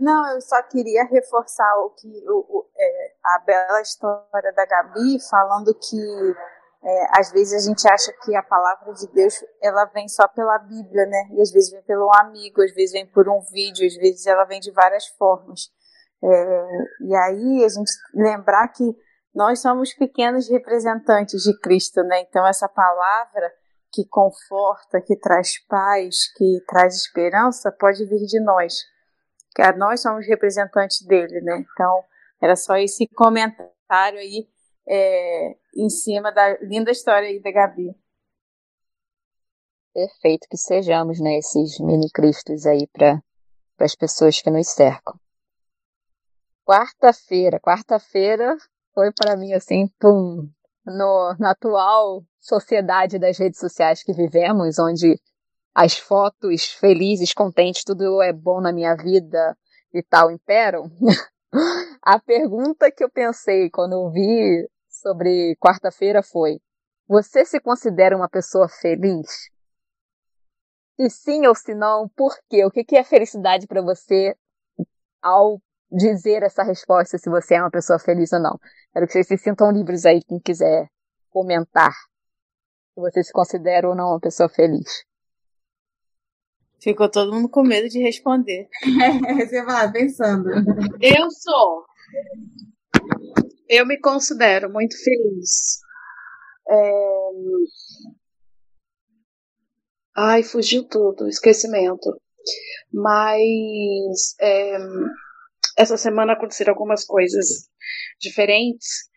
Não, eu só queria reforçar o que o, o, é, a bela história da Gabi, falando que é, às vezes a gente acha que a palavra de Deus ela vem só pela Bíblia, né? E às vezes vem pelo amigo, às vezes vem por um vídeo, às vezes ela vem de várias formas. É, e aí a gente lembrar que nós somos pequenos representantes de Cristo, né? Então essa palavra que conforta, que traz paz, que traz esperança, pode vir de nós. Que nós somos representantes dele, né? Então, era só esse comentário aí é, em cima da linda história aí da Gabi. Perfeito que sejamos, né? Esses mini cristos aí para as pessoas que nos cercam. Quarta-feira, quarta-feira foi para mim assim, pum, no, na atual sociedade das redes sociais que vivemos, onde as fotos felizes, contentes, tudo é bom na minha vida e tal imperam, a pergunta que eu pensei quando eu vi sobre quarta-feira foi: Você se considera uma pessoa feliz? Se sim ou se não, por quê? O que é felicidade para você ao dizer essa resposta se você é uma pessoa feliz ou não? Quero que vocês se sintam livres aí, quem quiser comentar se você se considera ou não uma pessoa feliz. Ficou todo mundo com medo de responder. você vai pensando. Eu sou. Eu me considero muito feliz. É... Ai, fugiu tudo, esquecimento. Mas é... essa semana aconteceram algumas coisas diferentes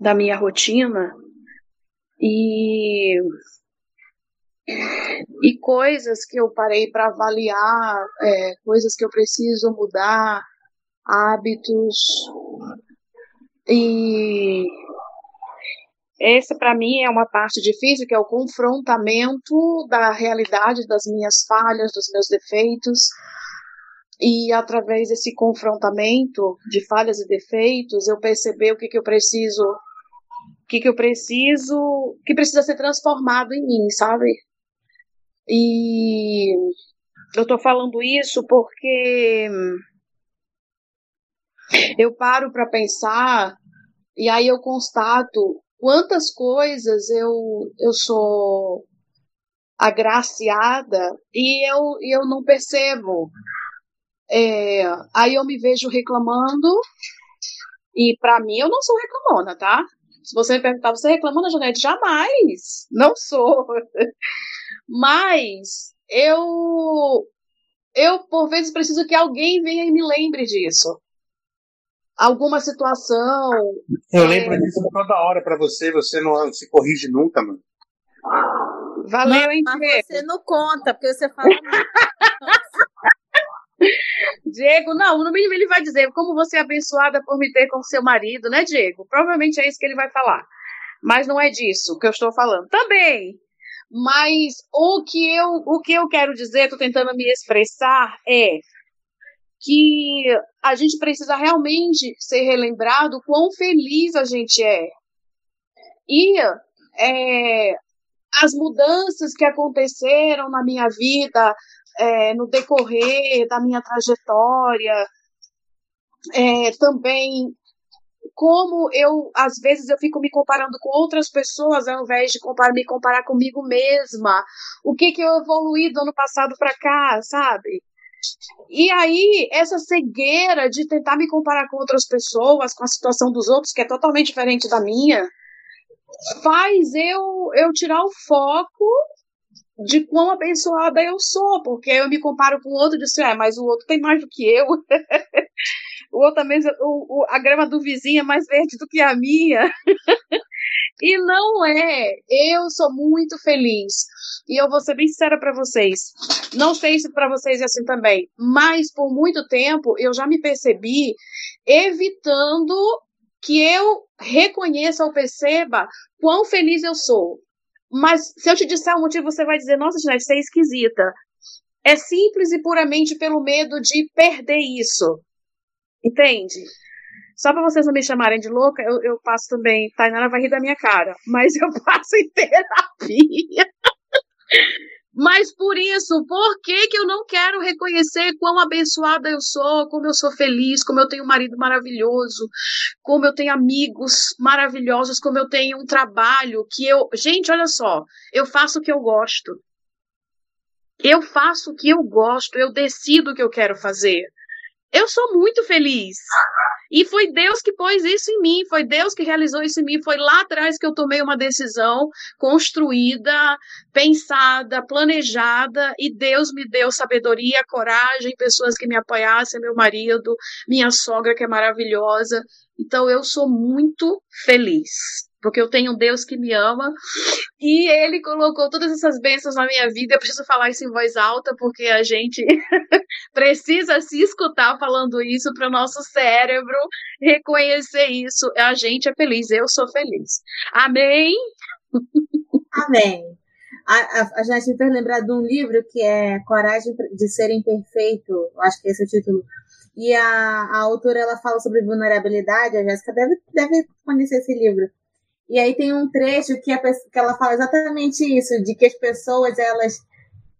da minha rotina e e coisas que eu parei para avaliar, é, coisas que eu preciso mudar, hábitos. E essa para mim é uma parte difícil que é o confrontamento da realidade das minhas falhas, dos meus defeitos e através desse confrontamento de falhas e defeitos, eu perceber o que, que eu preciso, o que, que eu preciso, que precisa ser transformado em mim, sabe? E eu tô falando isso porque eu paro para pensar e aí eu constato quantas coisas eu, eu sou agraciada e eu, eu não percebo. É, aí eu me vejo reclamando, e para mim eu não sou reclamona, tá? Se você me perguntar, você reclamou Janete? Jamais! Não sou. Mas eu, eu por vezes preciso que alguém venha e me lembre disso. alguma situação. Eu é... lembro disso toda hora para você, você não se corrige nunca, mano. Valeu, hein, Diego? Você não conta, porque você fala. Diego, não, no mínimo ele vai dizer como você é abençoada por me ter com seu marido, né, Diego? Provavelmente é isso que ele vai falar. Mas não é disso que eu estou falando. Também. Mas o que eu, o que eu quero dizer, estou tentando me expressar, é que a gente precisa realmente ser relembrado quão feliz a gente é. E é, as mudanças que aconteceram na minha vida, é, no decorrer da minha trajetória, é, também como eu, às vezes, eu fico me comparando com outras pessoas ao invés de comparar, me comparar comigo mesma. O que que eu evoluí do ano passado para cá, sabe? E aí, essa cegueira de tentar me comparar com outras pessoas, com a situação dos outros, que é totalmente diferente da minha, faz eu, eu tirar o foco de quão abençoada eu sou, porque eu me comparo com o outro e disse, é, mas o outro tem mais do que eu. o outro também, o, o, a grama do vizinho é mais verde do que a minha. e não é. Eu sou muito feliz. E eu vou ser bem sincera para vocês. Não sei se para vocês é assim também, mas por muito tempo eu já me percebi evitando que eu reconheça ou perceba quão feliz eu sou. Mas se eu te disser o motivo, você vai dizer, nossa, Janete, você é esquisita. É simples e puramente pelo medo de perder isso. Entende? Só para vocês não me chamarem de louca, eu, eu passo também. Tainara vai rir da minha cara, mas eu passo em terapia. Mas por isso, por que, que eu não quero reconhecer quão abençoada eu sou, como eu sou feliz, como eu tenho um marido maravilhoso, como eu tenho amigos maravilhosos, como eu tenho um trabalho que eu. Gente, olha só, eu faço o que eu gosto. Eu faço o que eu gosto, eu decido o que eu quero fazer. Eu sou muito feliz. E foi Deus que pôs isso em mim, foi Deus que realizou isso em mim. Foi lá atrás que eu tomei uma decisão construída, pensada, planejada, e Deus me deu sabedoria, coragem, pessoas que me apoiassem, meu marido, minha sogra que é maravilhosa. Então eu sou muito feliz porque eu tenho um Deus que me ama e ele colocou todas essas bênçãos na minha vida. Eu preciso falar isso em voz alta porque a gente precisa se escutar falando isso para o nosso cérebro reconhecer isso. A gente é feliz, eu sou feliz. Amém? Amém. A, a, a gente lembrar de um livro que é Coragem de Ser Imperfeito, acho que esse é o título. E a, a autora ela fala sobre vulnerabilidade, a Jéssica deve, deve conhecer esse livro e aí tem um trecho que, a, que ela fala exatamente isso, de que as pessoas, elas,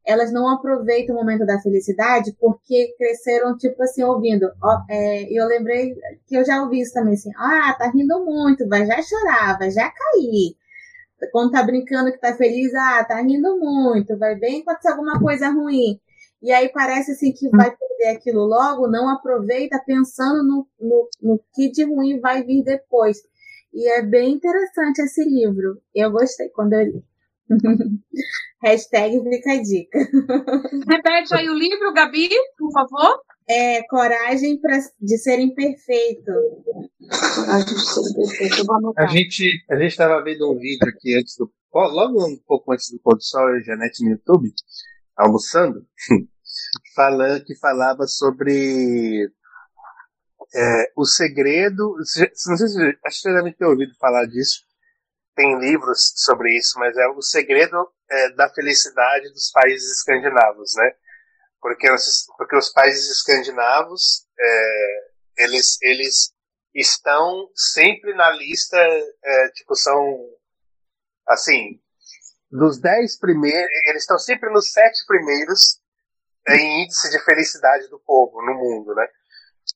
elas não aproveitam o momento da felicidade porque cresceram, tipo assim, ouvindo. É, e é, eu lembrei que eu já ouvi isso também, assim, ah, tá rindo muito, vai já chorar, vai já cair. Quando tá brincando que tá feliz, ah, tá rindo muito, vai bem acontecer alguma coisa ruim. E aí parece assim que vai perder aquilo logo, não aproveita pensando no, no, no que de ruim vai vir depois. E é bem interessante esse livro. Eu gostei quando eu li. Hashtag fica a dica. Repete aí o livro, Gabi, por favor. É Coragem pra, de ser imperfeito. Coragem de ser imperfeito. A gente a estava vendo um vídeo aqui antes do. Logo um pouco antes do pôr do sol, a Janete no YouTube, almoçando, falando que falava sobre é, o segredo. Não sei se acho que você deve ter ouvido falar disso. Tem livros sobre isso, mas é o segredo é, da felicidade dos países escandinavos, né? Porque porque os países escandinavos é, eles eles estão sempre na lista, é, tipo são assim dos dez primeiros, eles estão sempre nos sete primeiros em índice de felicidade do povo no mundo, né?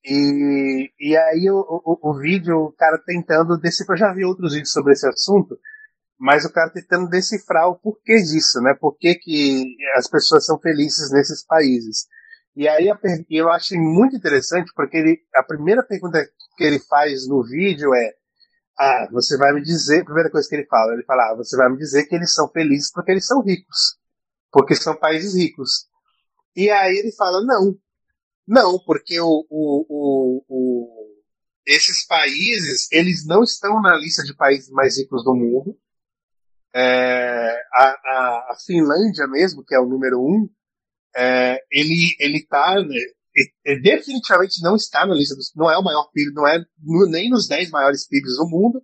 E, e aí o, o, o, vídeo, o cara tentando decifrar, eu já vi outros vídeos sobre esse assunto, mas o cara tentando decifrar o porquê disso, né? Por que, que as pessoas são felizes nesses países. E aí eu achei muito interessante, porque ele, a primeira pergunta que ele faz no vídeo é ah, você vai me dizer, a primeira coisa que ele fala, ele fala, ah, você vai me dizer que eles são felizes porque eles são ricos, porque são países ricos. E aí ele fala, não, não, porque o, o, o, esses países, eles não estão na lista de países mais ricos do mundo. É, a, a, a, Finlândia mesmo, que é o número um, é, ele ele está né, definitivamente não está na lista dos, não é o maior PIB, não é nem nos 10 maiores PIBs do mundo,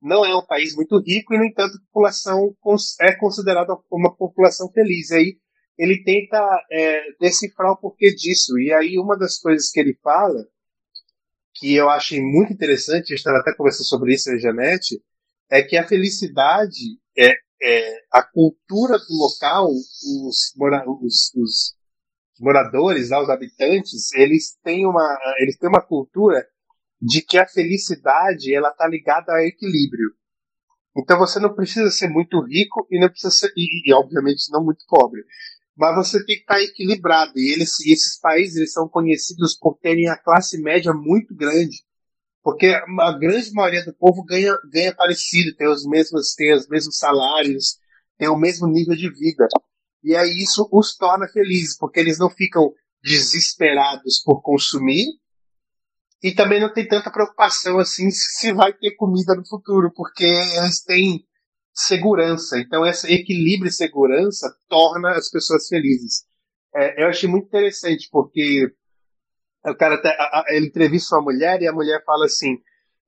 não é um país muito rico e no entanto a população é considerada uma população feliz. E aí ele tenta é, decifrar o porquê disso. E aí uma das coisas que ele fala que eu achei muito interessante, eu estava até conversando sobre isso a Janete, é que a felicidade é, é a cultura do local, os, mora, os, os moradores, lá, os habitantes, eles têm uma, eles têm uma cultura de que a felicidade ela está ligada a equilíbrio. Então você não precisa ser muito rico e não precisa ser, e, e obviamente não muito pobre mas você tem que estar equilibrado. E eles, esses países eles são conhecidos por terem a classe média muito grande, porque a grande maioria do povo ganha, ganha parecido, tem os mesmos, tem os mesmos salários, tem o mesmo nível de vida. E aí isso os torna felizes, porque eles não ficam desesperados por consumir e também não tem tanta preocupação assim se vai ter comida no futuro, porque eles têm segurança. Então, esse equilíbrio e segurança torna as pessoas felizes. É, eu achei muito interessante, porque o cara tá, a, a, ele entrevista uma mulher e a mulher fala assim: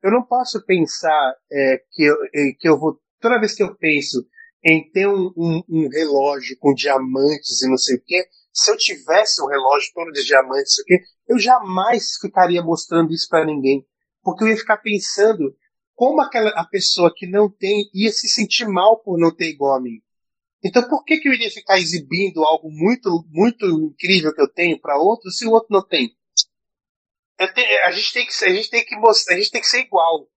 Eu não posso pensar é, que, eu, é, que eu vou. Toda vez que eu penso em ter um, um, um, relógio com diamantes e não sei o quê, se eu tivesse um relógio todo de diamantes, eu jamais ficaria mostrando isso para ninguém. Porque eu ia ficar pensando como aquela a pessoa que não tem ia se sentir mal por não ter igual a mim. Então por que, que eu iria ficar exibindo algo muito muito incrível que eu tenho para outro se o outro não tem? Tenho, a gente tem que a gente tem que mostrar, a gente tem que ser igual.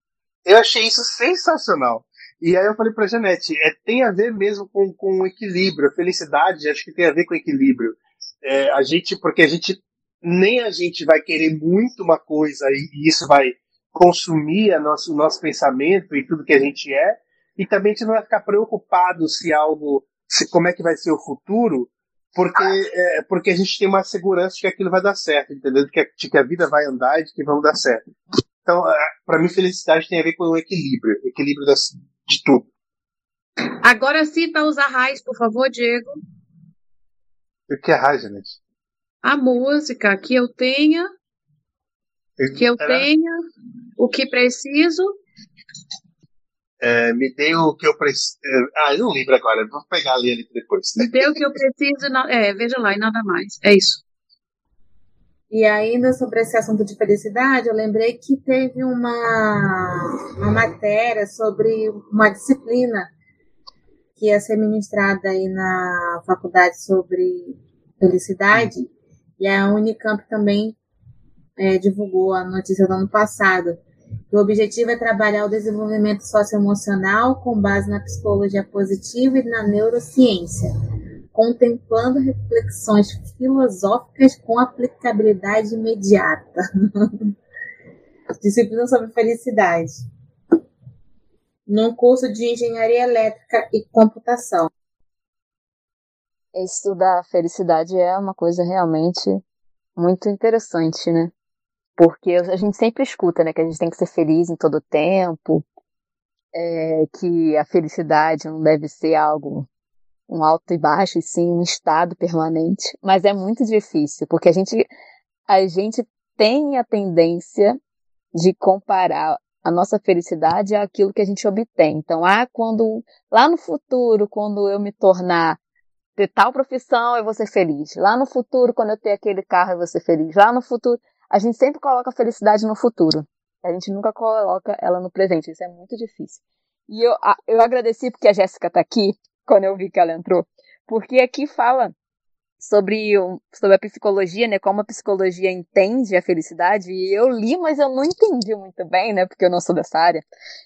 Eu achei isso sensacional. E aí eu falei para Janete, é, tem a ver mesmo com, com equilíbrio, a felicidade acho que tem a ver com equilíbrio. É, a gente, porque a gente nem a gente vai querer muito uma coisa e, e isso vai consumir nosso, o nosso pensamento e tudo que a gente é, e também a gente não vai ficar preocupado se algo, se como é que vai ser o futuro, porque, é, porque a gente tem uma segurança de que aquilo vai dar certo, entendeu? De que, de que a vida vai andar e de que vão dar certo. Então, para mim, felicidade tem a ver com o equilíbrio, equilíbrio das, de tudo. Agora cita os arrais, por favor, Diego. O que é arrais, gente? A música que eu tenha que eu tenha o que preciso. É, me dê o que eu preciso. É, ah, eu não lembro agora, vou pegar ali, ali depois. Me dê o que eu preciso, é, veja lá, e nada mais. É isso. E ainda sobre esse assunto de felicidade, eu lembrei que teve uma, uma matéria sobre uma disciplina que ia ser ministrada aí na faculdade sobre felicidade, e a Unicamp também é, divulgou a notícia do ano passado. O objetivo é trabalhar o desenvolvimento socioemocional com base na psicologia positiva e na neurociência, contemplando reflexões filosóficas com aplicabilidade imediata. Disciplina sobre felicidade. Num curso de engenharia elétrica e computação. Estudar felicidade é uma coisa realmente muito interessante, né? Porque a gente sempre escuta, né, que a gente tem que ser feliz em todo o tempo, é, que a felicidade não deve ser algo um alto e baixo, e sim um estado permanente. Mas é muito difícil, porque a gente, a gente tem a tendência de comparar a nossa felicidade àquilo que a gente obtém. Então, ah, quando lá no futuro, quando eu me tornar ter tal profissão, eu vou ser feliz. Lá no futuro, quando eu ter aquele carro, eu vou ser feliz. Lá no futuro, a gente sempre coloca a felicidade no futuro. A gente nunca coloca ela no presente. Isso é muito difícil. E eu, eu agradeci porque a Jéssica está aqui, quando eu vi que ela entrou, porque aqui fala sobre, sobre a psicologia, né? Como a psicologia entende a felicidade. E eu li, mas eu não entendi muito bem, né? Porque eu não sou dessa área.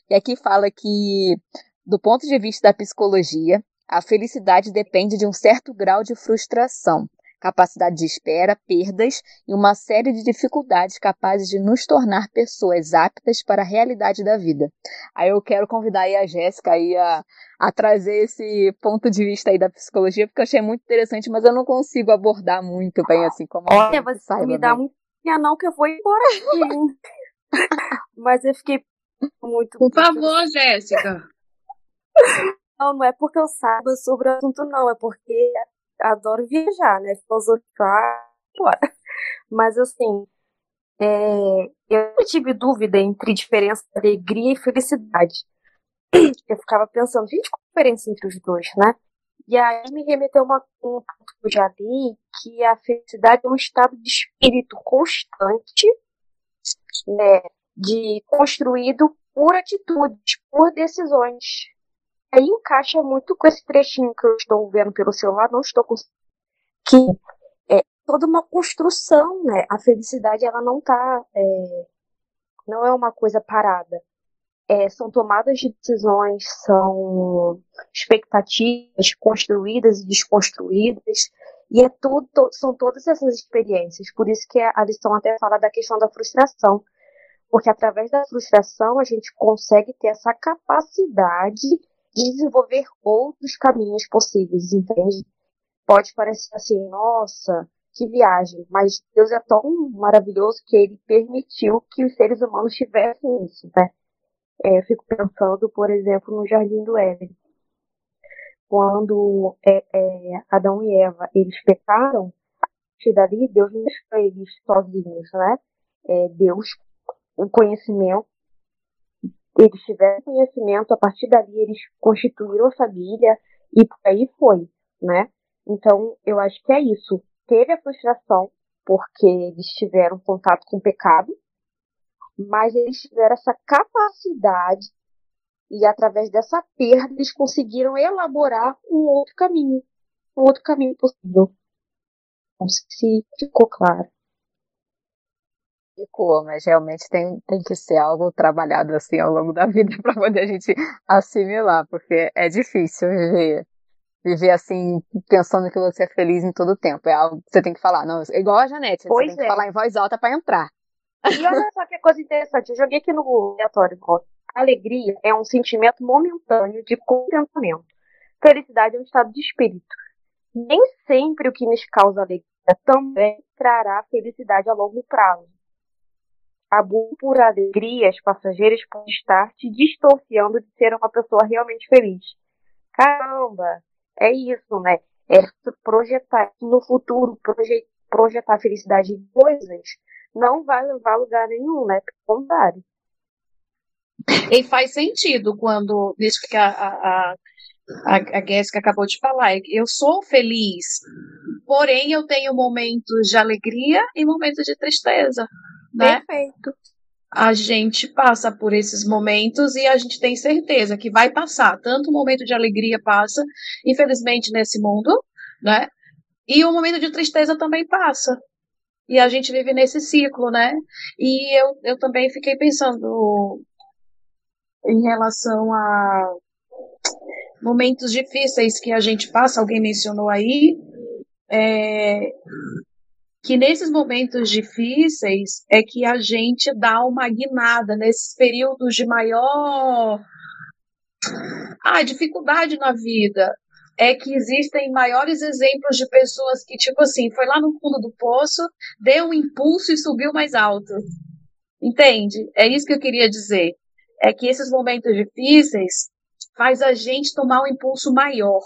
E aqui fala que, do ponto de vista da psicologia, a felicidade depende de um certo grau de frustração capacidade de espera, perdas e uma série de dificuldades capazes de nos tornar pessoas aptas para a realidade da vida. Aí eu quero convidar aí a Jéssica aí a, a trazer esse ponto de vista aí da psicologia, porque eu achei muito interessante, mas eu não consigo abordar muito bem assim como Olha, você saiba, me dá um não que eu vou embora aqui. Mas eu fiquei muito. Por favor, Jéssica. Não, não é porque eu saiba sobre o assunto, não. É porque adoro viajar, né? Filosofar, bora. Mas assim, é, eu tive dúvida entre diferença de alegria e felicidade. Eu ficava pensando, gente, qual a diferença entre os dois, né? E aí me remeteu uma, um ponto que eu já li, que a felicidade é um estado de espírito constante, né? De construído por atitudes, por decisões. Aí encaixa muito com esse trechinho que eu estou vendo pelo celular, não estou com que é toda uma construção, né? A felicidade ela não tá, é, não é uma coisa parada. É, são tomadas de decisões, são expectativas construídas e desconstruídas, e é tudo, são todas essas experiências. Por isso que a lição até fala da questão da frustração, porque através da frustração a gente consegue ter essa capacidade de desenvolver outros caminhos possíveis, entende? Pode parecer assim, nossa, que viagem, mas Deus é tão maravilhoso que ele permitiu que os seres humanos tivessem isso, né? É, eu fico pensando, por exemplo, no Jardim do Éden. Quando é, é, Adão e Eva, eles pecaram, a partir dali, Deus não deixou eles sozinhos, né? É, Deus o conhecimento, eles tiveram conhecimento, a partir dali eles constituíram família e por aí foi, né? Então, eu acho que é isso. Teve a frustração, porque eles tiveram contato com o pecado, mas eles tiveram essa capacidade e através dessa perda eles conseguiram elaborar um outro caminho, um outro caminho possível. Não sei se ficou claro. Ficou, mas realmente tem, tem que ser algo trabalhado assim ao longo da vida para poder a gente assimilar, porque é difícil viver, viver assim, pensando que você é feliz em todo tempo. É algo que você tem que falar. Não, igual a Janete, pois você tem é. que falar em voz alta para entrar. E olha só que coisa interessante, eu joguei aqui no aleatório. Alegria é um sentimento momentâneo de contentamento. Felicidade é um estado de espírito. Nem sempre o que nos causa alegria também trará felicidade a longo prazo a por alegrias passageiras pode estar te distorcendo de ser uma pessoa realmente feliz. Caramba, é isso, né? É projetar no futuro, proje projetar felicidade em coisas, não vai levar a lugar nenhum, né? Pelo contrário. E faz sentido quando isso que a, a, a, a acabou de falar. Eu sou feliz, porém eu tenho momentos de alegria e momentos de tristeza né? Perfeito. A gente passa por esses momentos e a gente tem certeza que vai passar. Tanto o momento de alegria passa, infelizmente, nesse mundo, né? E o momento de tristeza também passa. E a gente vive nesse ciclo, né? E eu, eu também fiquei pensando em relação a momentos difíceis que a gente passa, alguém mencionou aí, é, que nesses momentos difíceis é que a gente dá uma guinada, nesses períodos de maior ah, dificuldade na vida, é que existem maiores exemplos de pessoas que, tipo assim, foi lá no fundo do poço, deu um impulso e subiu mais alto. Entende? É isso que eu queria dizer. É que esses momentos difíceis faz a gente tomar um impulso maior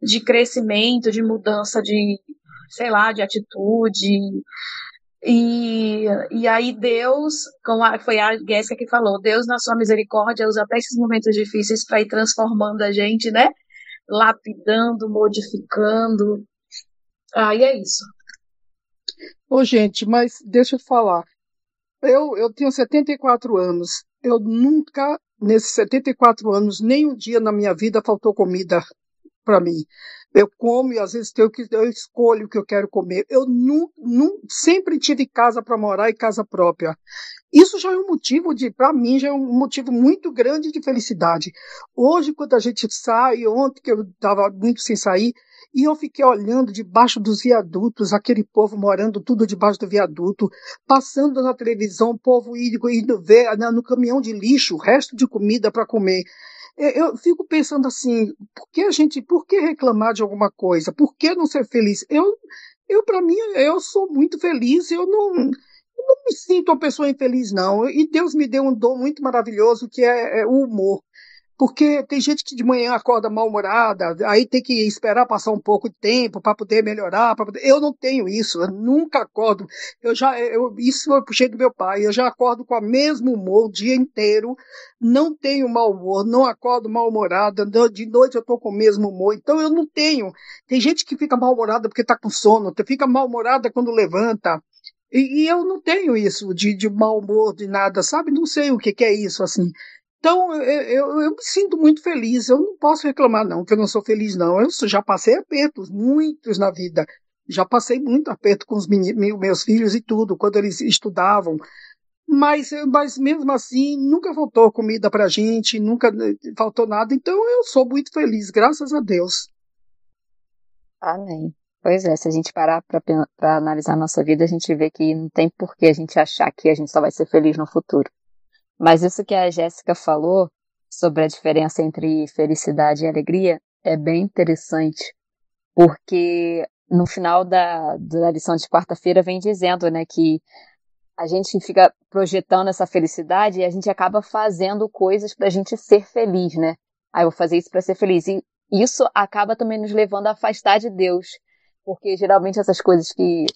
de crescimento, de mudança de, sei lá, de atitude. E, e aí Deus, como foi a Jéssica que falou, Deus na sua misericórdia usa até esses momentos difíceis para ir transformando a gente, né? Lapidando, modificando. Aí é isso. Ô, gente, mas deixa eu falar. Eu, eu tenho 74 anos. Eu nunca, nesses 74 anos, nem um dia na minha vida faltou comida para mim. Eu como e às vezes eu, eu escolho o que eu quero comer. Eu não, não sempre tive casa para morar e casa própria. Isso já é um motivo de, para mim, já é um motivo muito grande de felicidade. Hoje, quando a gente sai, ontem que eu estava muito sem sair, e eu fiquei olhando debaixo dos viadutos, aquele povo morando tudo debaixo do viaduto, passando na televisão, o povo indo, indo ver no caminhão de lixo o resto de comida para comer. É, eu fico pensando assim, por que a gente, por que reclamar de alguma coisa? Por que não ser feliz? Eu, eu para mim, eu sou muito feliz, eu não, Eu não me sinto uma pessoa infeliz, não. E Deus me deu um dom muito maravilhoso que é, é o humor. Porque tem gente que de manhã acorda mal-humorada, aí tem que esperar passar um pouco de tempo para poder melhorar. Poder... Eu não tenho isso, eu nunca acordo. Eu já, eu, isso eu puxei do meu pai, eu já acordo com o mesmo humor o dia inteiro, não tenho mau humor, não acordo mal-humorada, de noite eu estou com o mesmo humor, então eu não tenho. Tem gente que fica mal-humorada porque está com sono, fica mal-humorada quando levanta. E, e, eu não tenho isso de, de mau humor, de nada, sabe? Não sei o que, que é isso, assim. Então, eu, eu, eu, me sinto muito feliz. Eu não posso reclamar, não, que eu não sou feliz, não. Eu já passei apertos, muitos na vida. Já passei muito aperto com os meninos, meus filhos e tudo, quando eles estudavam. Mas, mas mesmo assim, nunca faltou comida pra gente, nunca eh, faltou nada. Então, eu sou muito feliz, graças a Deus. Amém. Pois é, se a gente parar para analisar a nossa vida, a gente vê que não tem por que a gente achar que a gente só vai ser feliz no futuro. Mas isso que a Jéssica falou sobre a diferença entre felicidade e alegria é bem interessante, porque no final da, da lição de quarta-feira vem dizendo, né, que a gente fica projetando essa felicidade e a gente acaba fazendo coisas para a gente ser feliz, né? Ah, eu vou fazer isso para ser feliz. E isso acaba também nos levando a afastar de Deus, porque geralmente essas coisas que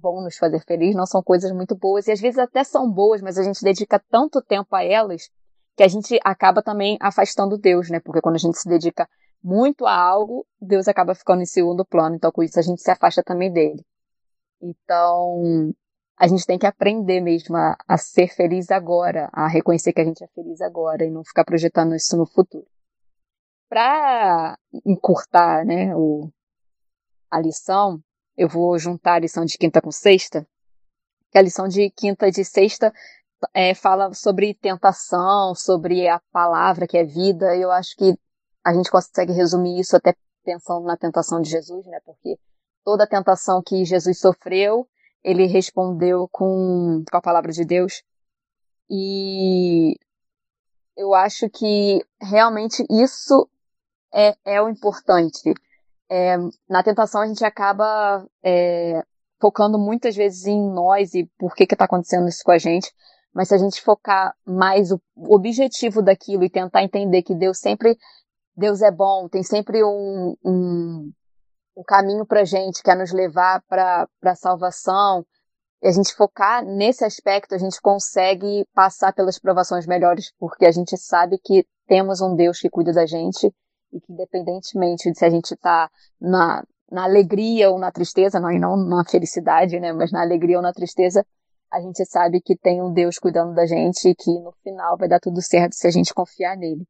vão nos fazer feliz, não são coisas muito boas, e às vezes até são boas, mas a gente dedica tanto tempo a elas que a gente acaba também afastando Deus, né? Porque quando a gente se dedica muito a algo, Deus acaba ficando em segundo plano, então com isso a gente se afasta também dele. Então, a gente tem que aprender mesmo a, a ser feliz agora, a reconhecer que a gente é feliz agora e não ficar projetando isso no futuro. Para encurtar, né, o, a lição, eu vou juntar a lição de quinta com sexta, que a lição de quinta e de sexta é, fala sobre tentação, sobre a palavra que é vida. Eu acho que a gente consegue resumir isso até pensando na tentação de Jesus, né? Porque toda a tentação que Jesus sofreu, ele respondeu com, com a palavra de Deus. E eu acho que realmente isso é, é o importante é, na tentação a gente acaba é, focando muitas vezes em nós e por que está acontecendo isso com a gente. Mas se a gente focar mais o objetivo daquilo e tentar entender que Deus sempre, Deus é bom, tem sempre um, um, um caminho para gente, que é nos levar para a salvação, e a gente focar nesse aspecto, a gente consegue passar pelas provações melhores, porque a gente sabe que temos um Deus que cuida da gente e que independentemente de se a gente está na, na alegria ou na tristeza, não, e não na felicidade, né, mas na alegria ou na tristeza, a gente sabe que tem um Deus cuidando da gente e que no final vai dar tudo certo se a gente confiar nele.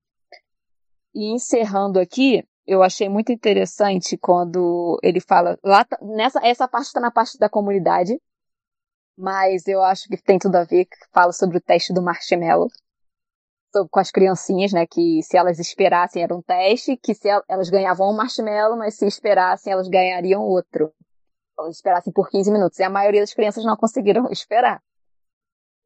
E encerrando aqui, eu achei muito interessante quando ele fala lá nessa essa parte está na parte da comunidade, mas eu acho que tem tudo a ver que fala sobre o teste do marshmallow com as criancinhas, né? Que se elas esperassem era um teste, que se elas ganhavam um marshmallow, mas se esperassem elas ganhariam outro. Elas esperassem por 15 minutos. E a maioria das crianças não conseguiram esperar.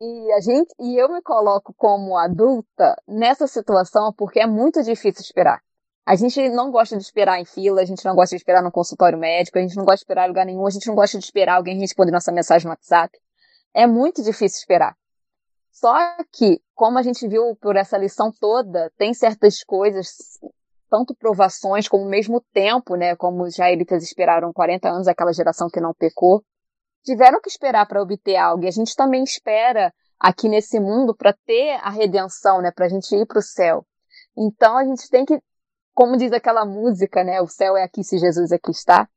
E a gente, e eu me coloco como adulta nessa situação porque é muito difícil esperar. A gente não gosta de esperar em fila, a gente não gosta de esperar no consultório médico, a gente não gosta de esperar em lugar nenhum, a gente não gosta de esperar alguém responder nossa mensagem no WhatsApp. É muito difícil esperar. Só que, como a gente viu por essa lição toda, tem certas coisas, tanto provações como mesmo tempo, né? Como os israelitas esperaram 40 anos, aquela geração que não pecou, tiveram que esperar para obter algo. E a gente também espera aqui nesse mundo para ter a redenção, né? Para a gente ir para o céu. Então a gente tem que, como diz aquela música, né? O céu é aqui se Jesus aqui está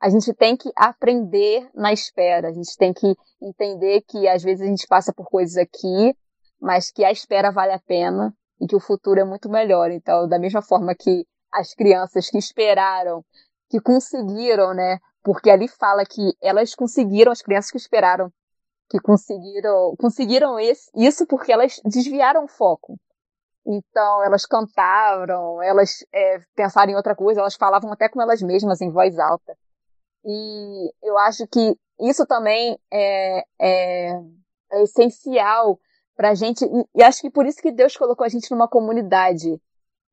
a gente tem que aprender na espera, a gente tem que entender que às vezes a gente passa por coisas aqui, mas que a espera vale a pena e que o futuro é muito melhor. Então, da mesma forma que as crianças que esperaram, que conseguiram, né? Porque ali fala que elas conseguiram, as crianças que esperaram, que conseguiram, conseguiram esse, isso porque elas desviaram o foco. Então, elas cantaram, elas é, pensaram em outra coisa, elas falavam até com elas mesmas em voz alta. E eu acho que isso também é, é, é essencial para a gente, e acho que por isso que Deus colocou a gente numa comunidade,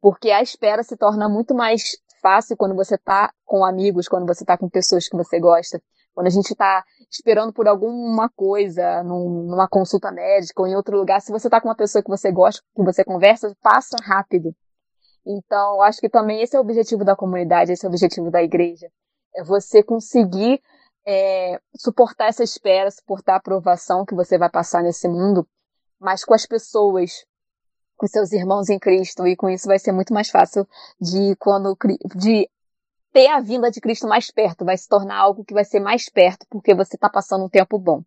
porque a espera se torna muito mais fácil quando você está com amigos, quando você está com pessoas que você gosta, quando a gente está esperando por alguma coisa, num, numa consulta médica ou em outro lugar, se você está com uma pessoa que você gosta, que você conversa, passa rápido. Então, acho que também esse é o objetivo da comunidade, esse é o objetivo da igreja. É você conseguir é, suportar essa espera, suportar a aprovação que você vai passar nesse mundo, mas com as pessoas, com seus irmãos em Cristo, e com isso vai ser muito mais fácil de quando de ter a vinda de Cristo mais perto, vai se tornar algo que vai ser mais perto, porque você está passando um tempo bom.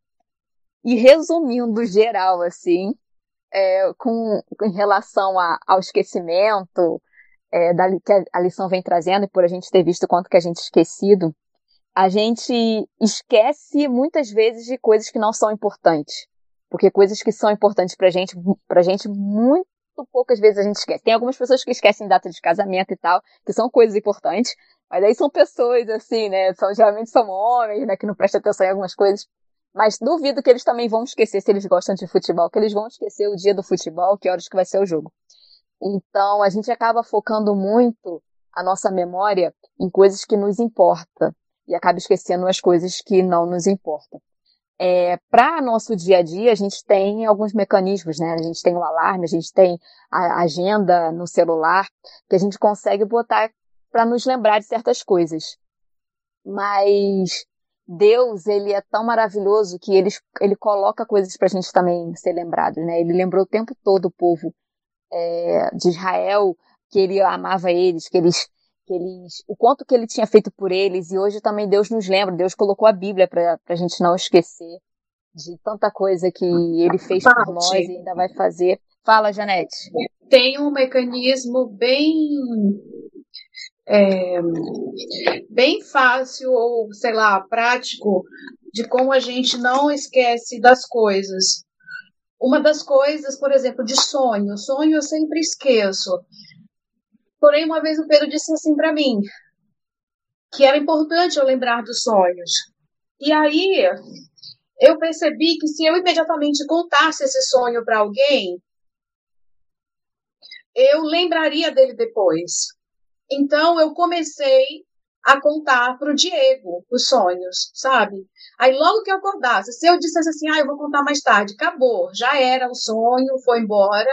E resumindo geral, assim, é, com em relação a, ao esquecimento, é, da, que a lição vem trazendo, e por a gente ter visto quanto que a gente esquecido, a gente esquece muitas vezes de coisas que não são importantes. Porque coisas que são importantes pra gente, pra gente, muito poucas vezes a gente esquece. Tem algumas pessoas que esquecem data de casamento e tal, que são coisas importantes, mas aí são pessoas, assim, né? São, geralmente são homens, né? Que não prestam atenção em algumas coisas. Mas duvido que eles também vão esquecer, se eles gostam de futebol, que eles vão esquecer o dia do futebol, que horas que vai ser o jogo. Então, a gente acaba focando muito a nossa memória em coisas que nos importam e acaba esquecendo as coisas que não nos importam. É, para nosso dia a dia, a gente tem alguns mecanismos, né? A gente tem o alarme, a gente tem a agenda no celular, que a gente consegue botar para nos lembrar de certas coisas. Mas Deus, ele é tão maravilhoso que ele, ele coloca coisas para a gente também ser lembrado, né? Ele lembrou o tempo todo o povo é, de Israel que ele amava eles, que eles que eles, o quanto que ele tinha feito por eles, e hoje também Deus nos lembra, Deus colocou a Bíblia para a gente não esquecer de tanta coisa que ele fez por nós e ainda vai fazer. Fala, Janete. Tem um mecanismo bem é, bem fácil ou sei lá prático de como a gente não esquece das coisas. Uma das coisas, por exemplo, de sonho. Sonho eu sempre esqueço. Porém, uma vez o Pedro disse assim para mim, que era importante eu lembrar dos sonhos. E aí eu percebi que se eu imediatamente contasse esse sonho para alguém, eu lembraria dele depois. Então eu comecei a contar para o Diego os sonhos, sabe? Aí logo que eu acordasse, se eu dissesse assim, ah, eu vou contar mais tarde, acabou, já era o sonho, foi embora.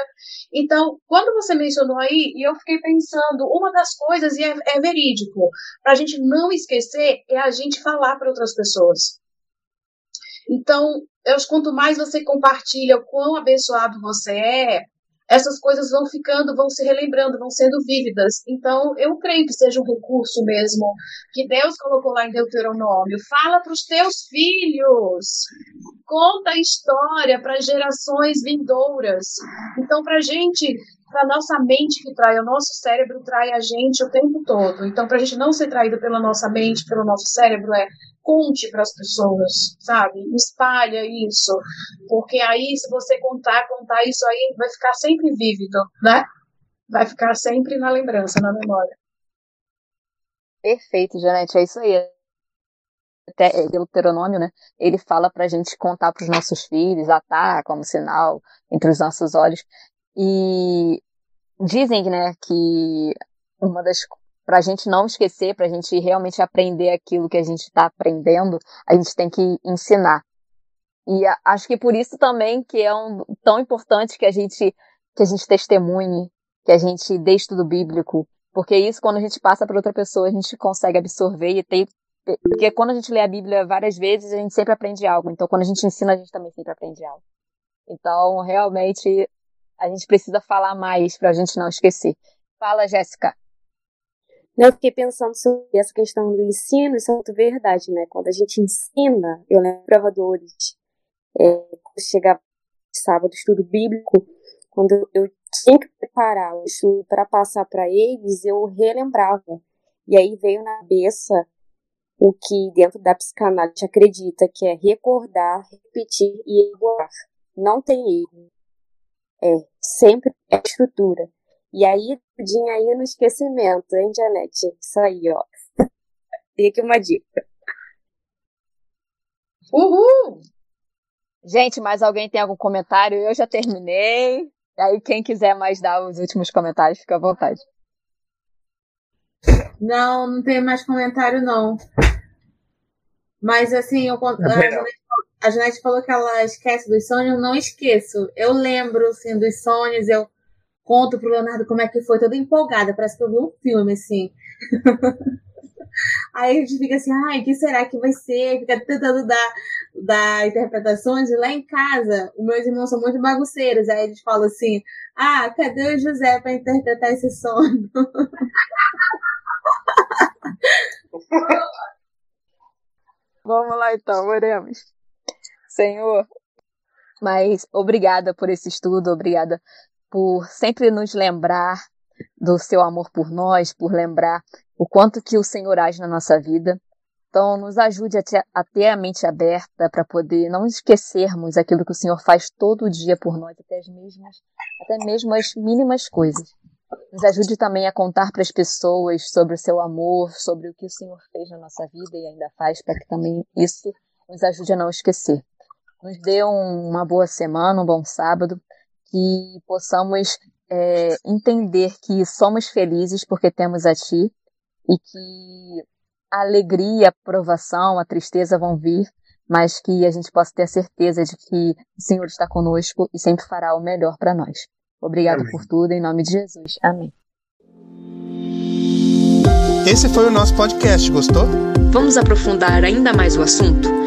Então, quando você mencionou aí, e eu fiquei pensando, uma das coisas, e é, é verídico, para a gente não esquecer, é a gente falar para outras pessoas. Então, eu, quanto mais você compartilha o quão abençoado você é, essas coisas vão ficando, vão se relembrando, vão sendo vívidas. Então, eu creio que seja um recurso mesmo que Deus colocou lá em Deuteronômio. Fala para os teus filhos, conta a história para gerações vindouras. Então, para a gente, para nossa mente que trai, o nosso cérebro trai a gente o tempo todo. Então, para a gente não ser traído pela nossa mente, pelo nosso cérebro, é conte para as pessoas, sabe? Espalha isso, porque aí se você contar, contar isso aí vai ficar sempre vívido, né? Vai ficar sempre na lembrança, na memória. Perfeito, Janete, é isso aí. Até é, Deuteronômio, né? Ele fala para a gente contar para os nossos filhos, atar como sinal entre os nossos olhos. E dizem, né, que uma das para a gente não esquecer, para a gente realmente aprender aquilo que a gente está aprendendo, a gente tem que ensinar. E acho que por isso também que é um, tão importante que a gente que a gente testemunhe, que a gente dê estudo bíblico, porque isso quando a gente passa para outra pessoa a gente consegue absorver e porque quando a gente lê a Bíblia várias vezes a gente sempre aprende algo. Então quando a gente ensina a gente também sempre aprende algo. Então realmente a gente precisa falar mais para a gente não esquecer. Fala, Jéssica. Eu fiquei pensando sobre essa questão do ensino, isso é muito verdade, né? Quando a gente ensina, eu lembro provadores, é, chegava sábado estudo bíblico, quando eu tinha que preparar o estudo para passar para eles, eu relembrava. E aí veio na cabeça o que dentro da psicanálise acredita, que é recordar, repetir e igualar. Não tem erro. É sempre é estrutura. E aí, tudinho aí no esquecimento, hein, Janete? Isso aí, ó. Tem aqui uma dica. Uhul! Gente, mais alguém tem algum comentário? Eu já terminei. Aí, quem quiser mais dar os últimos comentários, fica à vontade. Não, não tem mais comentário, não. Mas assim, eu, a, Janete, a Janete falou que ela esquece dos sonhos, eu não esqueço. Eu lembro, assim, dos sonhos, eu conto pro Leonardo como é que foi, toda empolgada, parece que eu vi um filme, assim. Aí a gente fica assim, ai, que será que vai ser? Fica tentando dar, dar interpretações. E lá em casa, os meus irmãos são muito bagunceiros. Aí eles falam assim, ah, cadê o José para interpretar esse sonho? Vamos lá então, oremos. Senhor, mas obrigada por esse estudo, obrigada por sempre nos lembrar do seu amor por nós, por lembrar o quanto que o Senhor age na nossa vida. Então, nos ajude a a, ter a mente aberta para poder não esquecermos aquilo que o Senhor faz todo dia por nós, até, as mesmas, até mesmo as mínimas coisas. Nos ajude também a contar para as pessoas sobre o seu amor, sobre o que o Senhor fez na nossa vida e ainda faz, para que também isso nos ajude a não esquecer. Nos dê um, uma boa semana, um bom sábado, que possamos é, entender que somos felizes porque temos a Ti e que a alegria, a provação, a tristeza vão vir, mas que a gente possa ter a certeza de que o Senhor está conosco e sempre fará o melhor para nós. Obrigado Amém. por tudo, em nome de Jesus. Amém. Esse foi o nosso podcast, gostou? Vamos aprofundar ainda mais o assunto?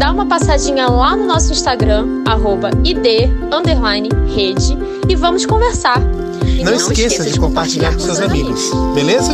Dá uma passadinha lá no nosso Instagram, arroba id, rede, e vamos conversar. Não, Não esqueça, esqueça de compartilhar com seus amigos, amigos. beleza?